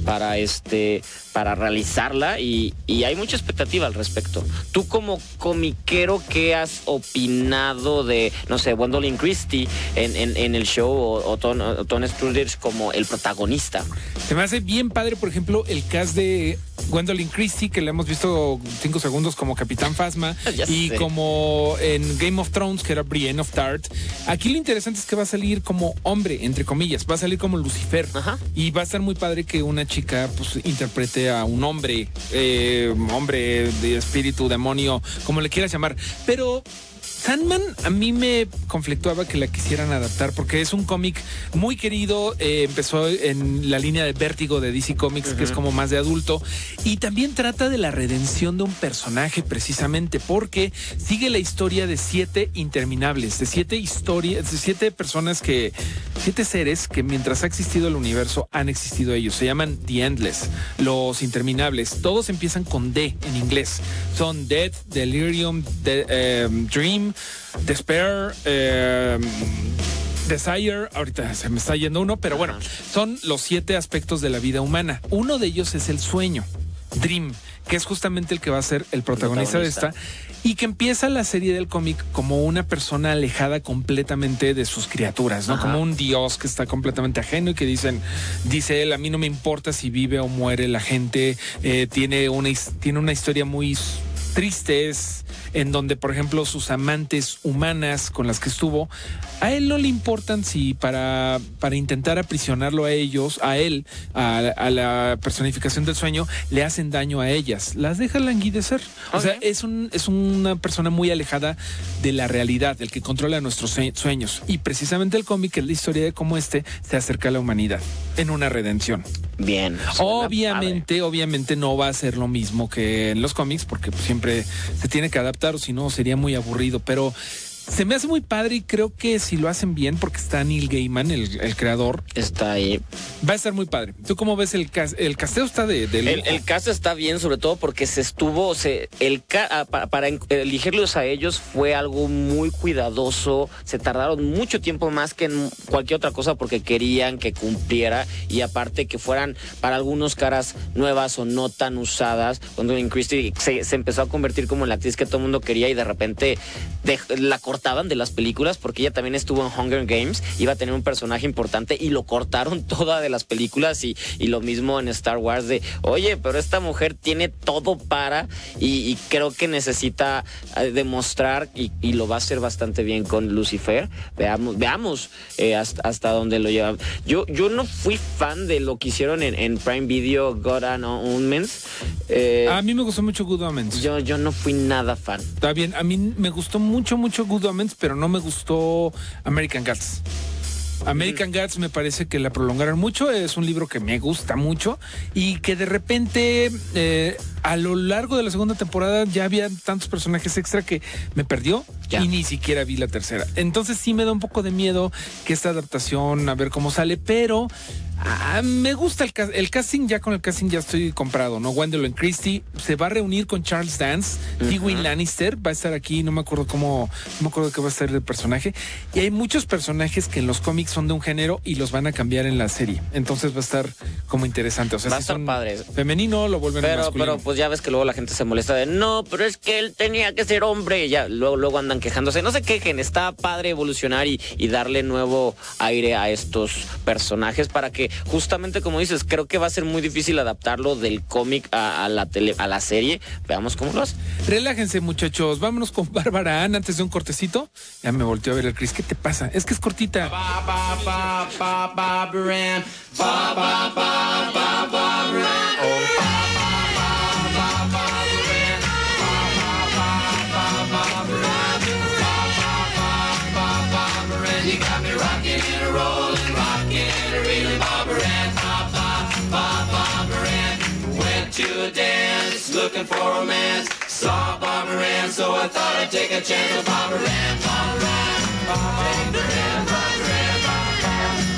para, este, para realizarla y, hay mucha expectativa al respecto. Tú como comiquero, ¿qué has opinado de, no sé, Gwendolyn Christie en, en- el show o, o Ton, o Ton Sturridge como el protagonista? Se me hace bien padre, por ejemplo, el cast de Gwendolyn Christie, que le hemos visto cinco segundos como Capitán Phasma, y sé. como en Game of Thrones, que era Brienne of Tart. Aquí lo interesante es que va a salir como hombre, entre comillas, va a salir como Lucifer. Y va a estar muy padre que una chica pues interprete a un hombre, eh, hombre de espíritu, demonio, como le quieras llamar. Pero Sandman a mí me conflictuaba que la quisieran adaptar porque es un cómic muy querido, eh, empezó en la línea de vértigo de DC Comics, que es como más de adulto, y también trata de la redención de un personaje precisamente porque sigue la historia de siete interminables, de siete historias, de siete personas que, siete seres que mientras ha existido el universo han existido ellos, se llaman The Endless, los interminables, todos empiezan con D en inglés, son Death, Delirium, de- em, Dream, Despair, em, Desire, ahorita se me está yendo uno, pero bueno, son los siete aspectos de la vida humana. Uno de ellos es el sueño, Dream, que es justamente el que va a ser el protagonista, de esta, y que empieza la serie del cómic como una persona alejada completamente de sus criaturas, ¿no? Ajá. Como un dios que está completamente ajeno y que dicen, dice él, a mí no me importa si vive o muere la gente, eh, tiene, una, his- tiene una historia muy s- triste, es en donde, por ejemplo, sus amantes humanas con las que estuvo, a él no le importan si para, para intentar aprisionarlo a ellos, a él, a, a la personificación del sueño, le hacen daño a ellas. Las deja languidecer. O sea, es, un, es una persona muy alejada de la realidad, del que controla nuestros sue- sueños. Y precisamente el cómic es la historia de cómo este se acerca a la humanidad en una redención. Bien. Obviamente, obviamente no va a ser lo mismo que en los cómics, porque pues, se tiene que adaptar, o si no sería muy aburrido. Pero se me hace muy padre y creo que si lo hacen bien, porque está Neil Gaiman, el, el creador, está ahí. Va a estar muy padre. ¿Tú cómo ves el cas- el casteo está de, de El, caso está bien, sobre todo porque se estuvo, se, el ca- ah, pa- para, en- elegirlos a ellos fue algo muy cuidadoso. Se tardaron mucho tiempo más que en cualquier otra cosa porque querían que cumpliera y aparte que fueran para algunos caras nuevas o no tan usadas. Cuando Christie se, se empezó a convertir como en la actriz que todo el mundo quería y de repente la cortaban de las películas porque ella también estuvo en Hunger Games, iba a tener un personaje importante y lo cortaron toda de las películas y, y lo mismo en Star Wars de, oye, pero esta mujer tiene todo para y, y creo que necesita eh, demostrar y, y lo va a hacer bastante bien con Lucifer. Veamos, veamos eh, hasta, hasta dónde lo lleva. Yo, yo no fui fan de lo que hicieron en, en Prime Video God and Omens. Eh, a mí me gustó mucho Good Omens. Yo, yo no fui nada fan. Está bien, a mí me gustó mucho, mucho Good Pero no me gustó American Gods. American Gods me parece que la prolongaron mucho, es un libro que me gusta mucho y que de repente eh, a lo largo de la segunda temporada ya había tantos personajes extra que me perdió y ni siquiera vi la tercera. Entonces sí me da un poco de miedo que esta adaptación a ver cómo sale, pero ah, me gusta el, el casting, ya con el casting ya estoy comprado, ¿no? Gwendolyn Christie se va a reunir con Charles Dance, Tywin Lannister va a estar aquí, no me acuerdo cómo, no me acuerdo qué va a ser el personaje. Y hay muchos personajes que en los cómics son de un género y los van a cambiar en la serie. Entonces va a estar como interesante. O sea, Va a si estar son padre. femenino, lo vuelven Pero, masculino. pero pues ya ves que luego la gente se molesta de no, pero es que él tenía que ser hombre. Ya luego, luego andan quejándose. No se quejen, está padre evolucionar y, y darle nuevo aire a estos personajes para que, justamente como dices, creo que va a ser muy difícil adaptarlo del cómic a, a la tele, a la serie. Veamos cómo lo hace. Relájense, muchachos. Vámonos con Bárbara Ann antes de un cortecito. Ya me volteó a ver el Chris. ¿Qué te pasa? Es que es cortita. You looking for romance. Saw Barbara Ann, so I thought I'd take a chance with Barbara Ann, Barbara Ann, Barbara Ann, Barbara Ann,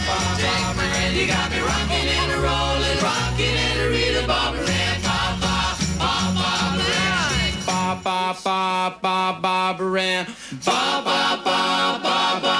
Barbara Ann. You got me rocking and a rolling, rocking and a reeling, Barbara Ann, ba ba ba Barbara Ann. Ba ba ba ba Barbara Ann, ba ba ba ba Barbara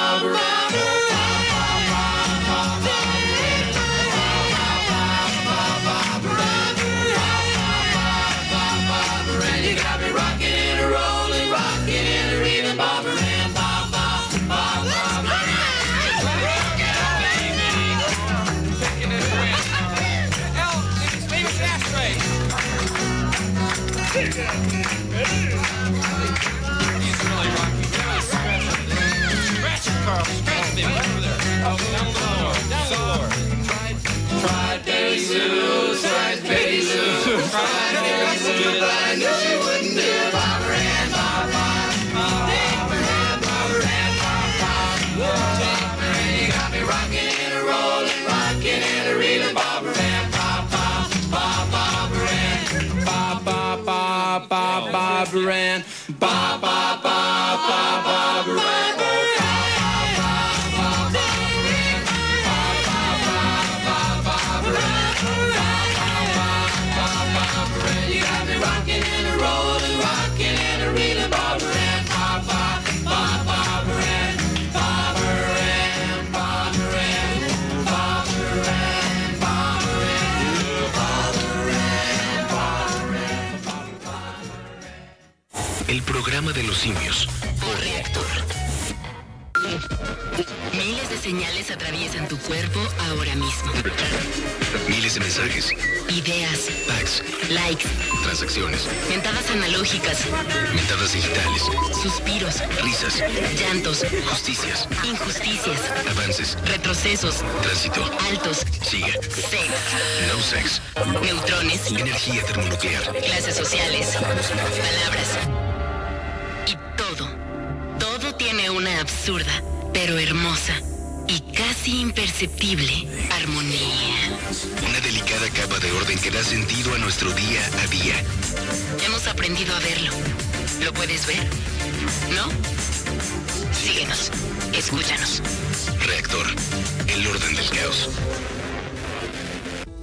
Fried Betty Lou, fried Betty Lou, fried Betty Lou, but I knew she wouldn't do it. Barbara Ann, ba ba Barbara Ann, Barbara Ann, ba ba Barbara Ann, you got me rocking and a rolling, rocking and a reeling, Barbara Ann, ba ba ba Barbara Ann, ba ba ba ba Barbara El programa de los simios. Por reactor. Miles de señales atraviesan tu cuerpo ahora mismo. Miles de mensajes, Ideas, packs, likes, transacciones, mentadas analógicas, mentadas digitales, suspiros, risas, llantos, justicias, injusticias, avances, retrocesos, tránsito, altos, sigue, sex, no sex, neutrones, energía termonuclear, clases sociales, palabras. Tiene una absurda, pero hermosa y casi imperceptible armonía. una delicada capa de orden que da sentido a nuestro día a día. Hemos aprendido a verlo. ¿Lo puedes ver? ¿No? Síguenos. Escúchanos. Reactor, el orden del caos.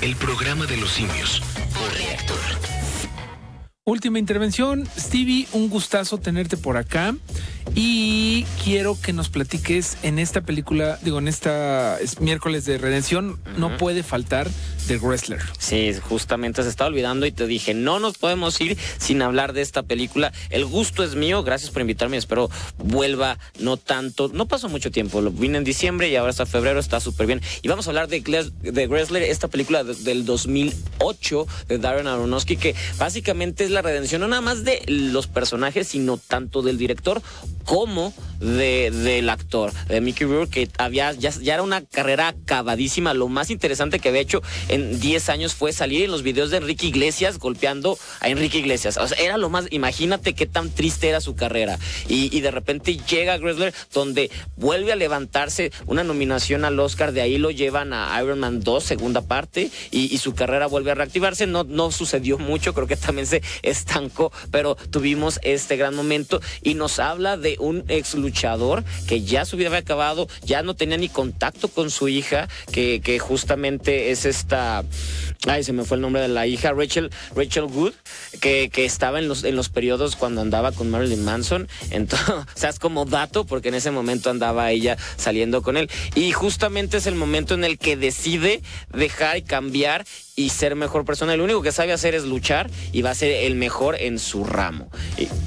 El programa de los simios por reactor. Última intervención. Stevie, un gustazo tenerte por acá. Y quiero que nos platiques en esta película, digo, en esta es miércoles de redención, no puede faltar The Wrestler. Sí, justamente se estaba olvidando y te dije, no nos podemos ir sin hablar de esta película. El gusto es mío, gracias por invitarme, espero vuelva no tanto, no pasó mucho tiempo, lo vine en diciembre y ahora hasta febrero, está súper bien. Y vamos a hablar de, de Wrestler, esta película de- del 2008 de Darren Aronofsky, que básicamente es la redención no nada más de los personajes, sino tanto del director como de, del actor, de Mickey Rourke, que había, ya, ya era una carrera acabadísima. Lo más interesante que había hecho en 10 años fue salir en los videos de Enrique Iglesias golpeando a Enrique Iglesias. O sea, era lo más, imagínate qué tan triste era su carrera. Y, y de repente llega Gressler, donde vuelve a levantarse una nominación al Oscar, de ahí lo llevan a Iron Man 2, segunda parte, y, su carrera vuelve a reactivarse. No, no sucedió mucho, creo que también se estancó, pero tuvimos este gran momento y nos habla de un ex que ya vida había acabado, ya no tenía ni contacto con su hija, que, justamente es esta, ay, se me fue el nombre de la hija, Rachel, Rachel Wood, que, que estaba en los, en los periodos cuando andaba con Marilyn Manson. Entonces, o sea, es como dato, porque en ese momento andaba ella saliendo con él. Y justamente es el momento en el que decide dejar y cambiar y ser mejor persona. Lo único que sabe hacer es luchar y va a ser el mejor en su ramo.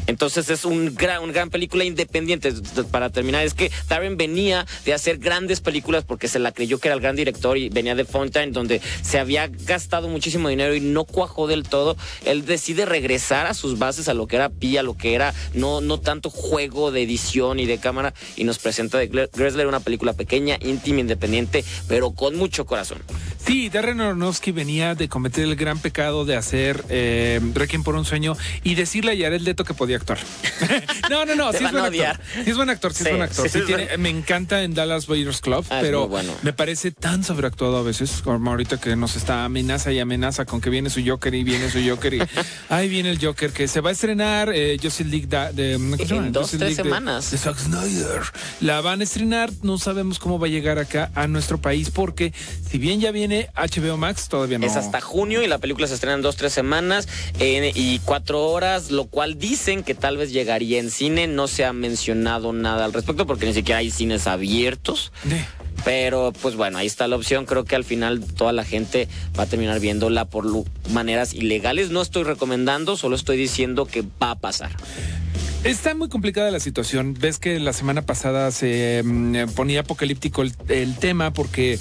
Entonces es un gran, una gran película independiente. Para terminar, es que Darren venía de hacer grandes películas porque se la creyó que era el gran director y venía de Fountain, donde se había gastado muchísimo dinero y no cuajó del todo. Él decide regresar a sus bases, a lo que era pía, a lo que era no, no tanto juego de edición y de cámara, y nos presenta de Gressler una película pequeña, íntima, independiente, pero con mucho corazón. Sí, Darren Aronofsky venía de cometer el gran pecado de hacer eh, Requiem por un sueño y decirle a Jared Leto que podía actuar. no, no, no, sí es buen actor. Sí es buen actor, sí, Sí, es buen actor. sí Sí es tiene- buen- me encanta en Dallas Buyers Club, Ah, pero bueno. me parece tan sobreactuado a veces, como ahorita que nos está amenaza y amenaza con que viene su Joker y viene su Joker y ahí viene el Joker que se va a estrenar eh, Justice League da- de. En dos, Justice tres League de- semanas. de Zack Snyder. La van a estrenar, no sabemos cómo va a llegar acá a nuestro país porque si bien ya viene HBO Max, todavía no. Es hasta junio y la película se estrena en dos, tres semanas eh, y cuatro horas, lo cual dicen que tal vez llegaría en cine. No se ha mencionado nada al respecto porque ni siquiera hay cines abiertos. Pero pues bueno, ahí está la opción. Creo que al final toda la gente va a terminar viéndola por maneras ilegales. No estoy recomendando, solo estoy diciendo que va a pasar. Está muy complicada la situación. Ves que la semana pasada se mm, ponía apocalíptico el, el tema porque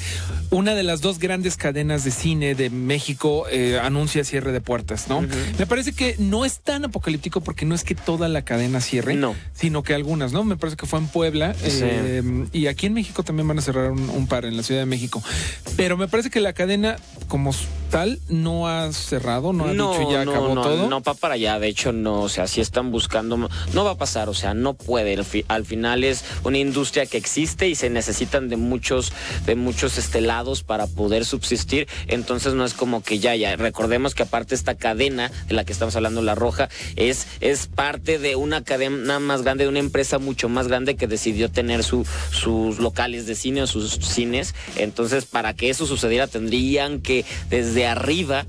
una de las dos grandes cadenas de cine de México eh, anuncia cierre de puertas, ¿no? Me parece que no es tan apocalíptico porque no es que toda la cadena cierre, sino que algunas, ¿no? Me parece que fue en Puebla Sí. eh, y aquí en México también van a cerrar un, un par en la Ciudad de México. Pero me parece que la cadena, como tal no ha cerrado, no ha no, dicho ya no, acabó no, todo. No va para allá, de hecho no, o sea, si están buscando, no va a pasar, o sea, no puede. Al, fi- al final es una industria que existe y se necesitan de muchos, de muchos este, lados para poder subsistir. Entonces no es como que ya, ya. Recordemos que aparte esta cadena de la que estamos hablando, la roja, es, es parte de una cadena más grande, de una empresa mucho más grande que decidió tener su, sus locales de cine o sus cines. Entonces, para que eso sucediera, tendrían que desde arriba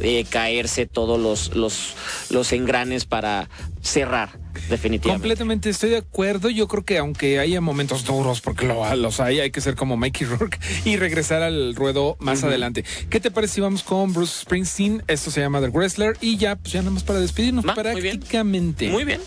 eh, caerse todos los, los, los engranes para cerrar, definitivamente. Completamente estoy de acuerdo. Yo creo que aunque haya momentos duros, porque lo, los hay, hay que ser como Mikey Rourke y regresar al ruedo más adelante. ¿Qué te parece si vamos con Bruce Springsteen? Esto se llama The Wrestler y ya, pues ya nada más para despedirnos prácticamente. Muy bien.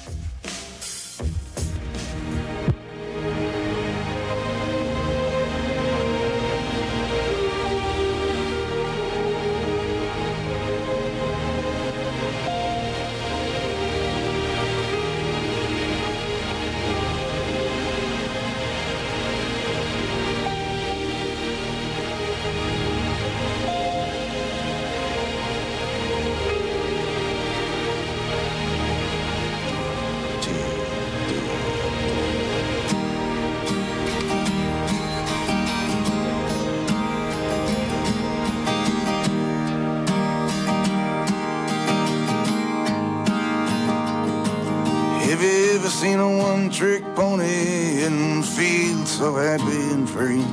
Happy and free?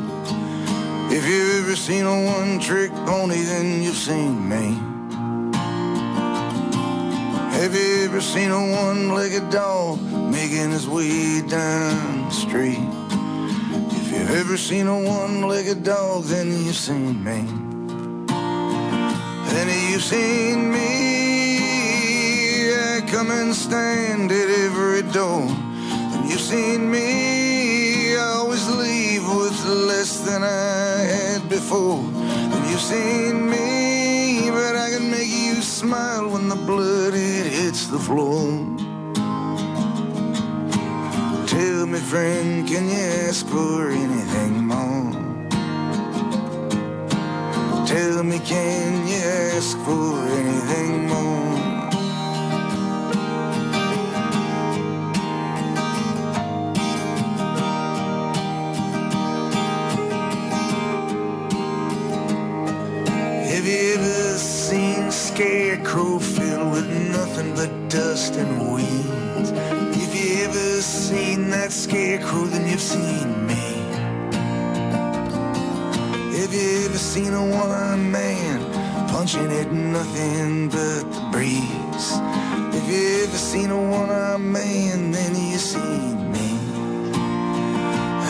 If you've ever seen a one trick pony, then you've seen me. Have you ever seen a one legged dog making his way down the street? If you've ever seen a one legged dog, then you've seen me. Then you've seen me. I come and stand at every door. And you've seen me. Always leave with less than I had before. And you've seen me. But I can make you smile when the blood it hits the floor. Tell me, friend, can you ask for anything more? Tell me, can you ask for anything more? Scarecrow filled with nothing but dust and weeds? If you ever seen that scarecrow, then you've seen me. Have you ever seen a one man punching at nothing but the breeze? Have you ever seen a one-armed man, then you seen me.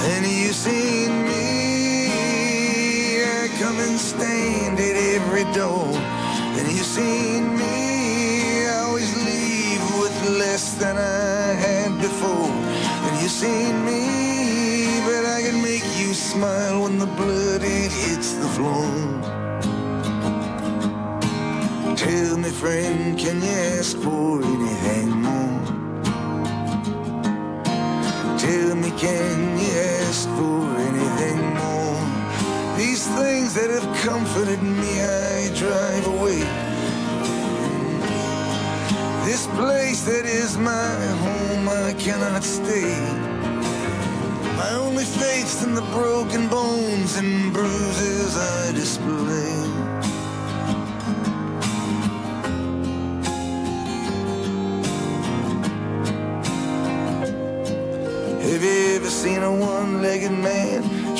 Then you seen me. I come and stand at every door. Then you've seen me. I always leave with less than I had before. And you've seen me, but I can make you smile when the blood it hits the floor. Tell me, friend, can you ask for anything more? Tell me, can things that have comforted me, I drive away. This place that is my home, I cannot stay. My only faith's in the broken bones and bruises I display. Have you ever seen a one-legged man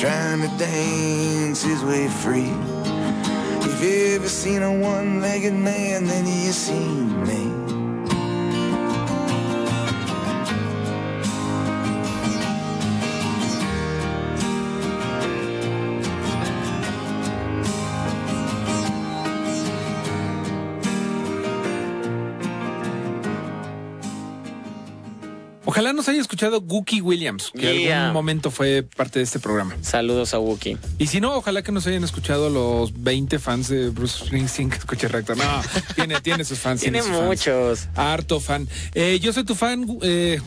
trying to dance his way free? If you ever seen a one-legged man, then you seen me. Nos haya escuchado Gookie Williams, que Yeah. algún momento fue parte de este programa. Saludos a Wookie. Y si no, ojalá que nos hayan escuchado los 20 fans de Bruce Springsteen que escucha Reactor. No, tiene, tiene sus fans. Tiene sus fans. muchos. Harto fan. Eh, yo soy tu fan, eh,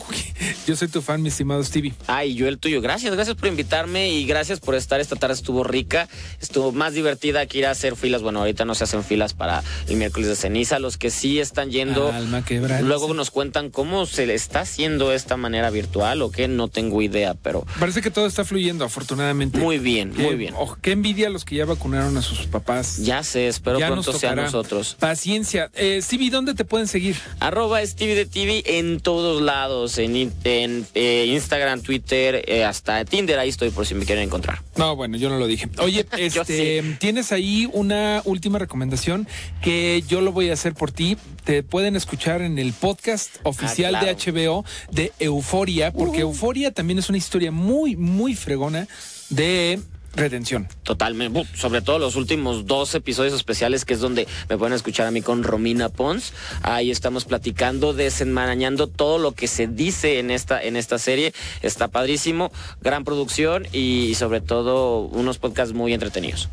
yo soy tu fan, mi estimado Stevie. Ay, yo el tuyo. Gracias, gracias por invitarme y gracias por estar esta tarde. Estuvo rica, estuvo más divertida que ir a hacer filas. Bueno, ahorita no se hacen filas para el miércoles de ceniza. Los que sí están yendo, Alma luego nos cuentan cómo se le está haciendo esta manera virtual o qué, no tengo idea, pero Parece que todo está fluyendo, afortunadamente. muy bien, muy bien. oh, qué envidia los que ya vacunaron a sus papás. Ya sé, espero Ya pronto sea nosotros. Paciencia. Eh, Stevie, ¿dónde te pueden seguir? Arroba Stevie de TV en todos lados, en, en, eh, Instagram, Twitter, eh, hasta Tinder, ahí estoy por si me quieren encontrar. No, bueno, yo no lo dije. Oye, este, tienes ahí una última recomendación que yo lo voy a hacer por ti. Te pueden escuchar en el podcast oficial Ah, claro. de HBO de Euforia, porque Euforia también es una historia muy, muy fregona de redención. Totalmente, sobre todo los últimos dos episodios especiales, que es donde me pueden escuchar a mí con Romina Pons. Ahí estamos platicando, desenmarañando todo lo que se dice en esta, en esta serie. Está padrísimo, gran producción y sobre todo unos podcasts muy entretenidos.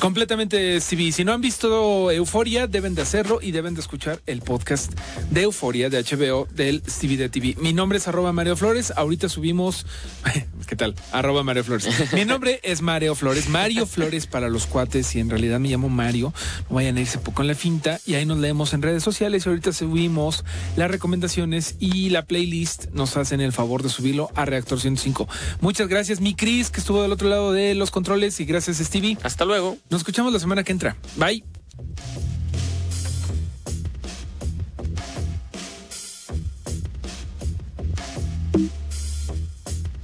Completamente Stevie. Si no han visto Euforia, deben de hacerlo y deben de escuchar el podcast de Euforia de HBO del Stevie de TV. Mi nombre es arroba Mario Flores. Ahorita subimos. ¿Qué tal? Arroba Mario Flores. Mi nombre es Mario Flores. Mario Flores para los cuates y en realidad me llamo Mario. No vayan a irse poco en la finta y ahí nos leemos en redes sociales y ahorita subimos las recomendaciones y la playlist nos hacen el favor de subirlo a Reactor 105. Muchas gracias, mi Cris, que estuvo del otro lado de los controles y gracias, Stevie. Hasta luego. Nos escuchamos la semana que entra. Bye.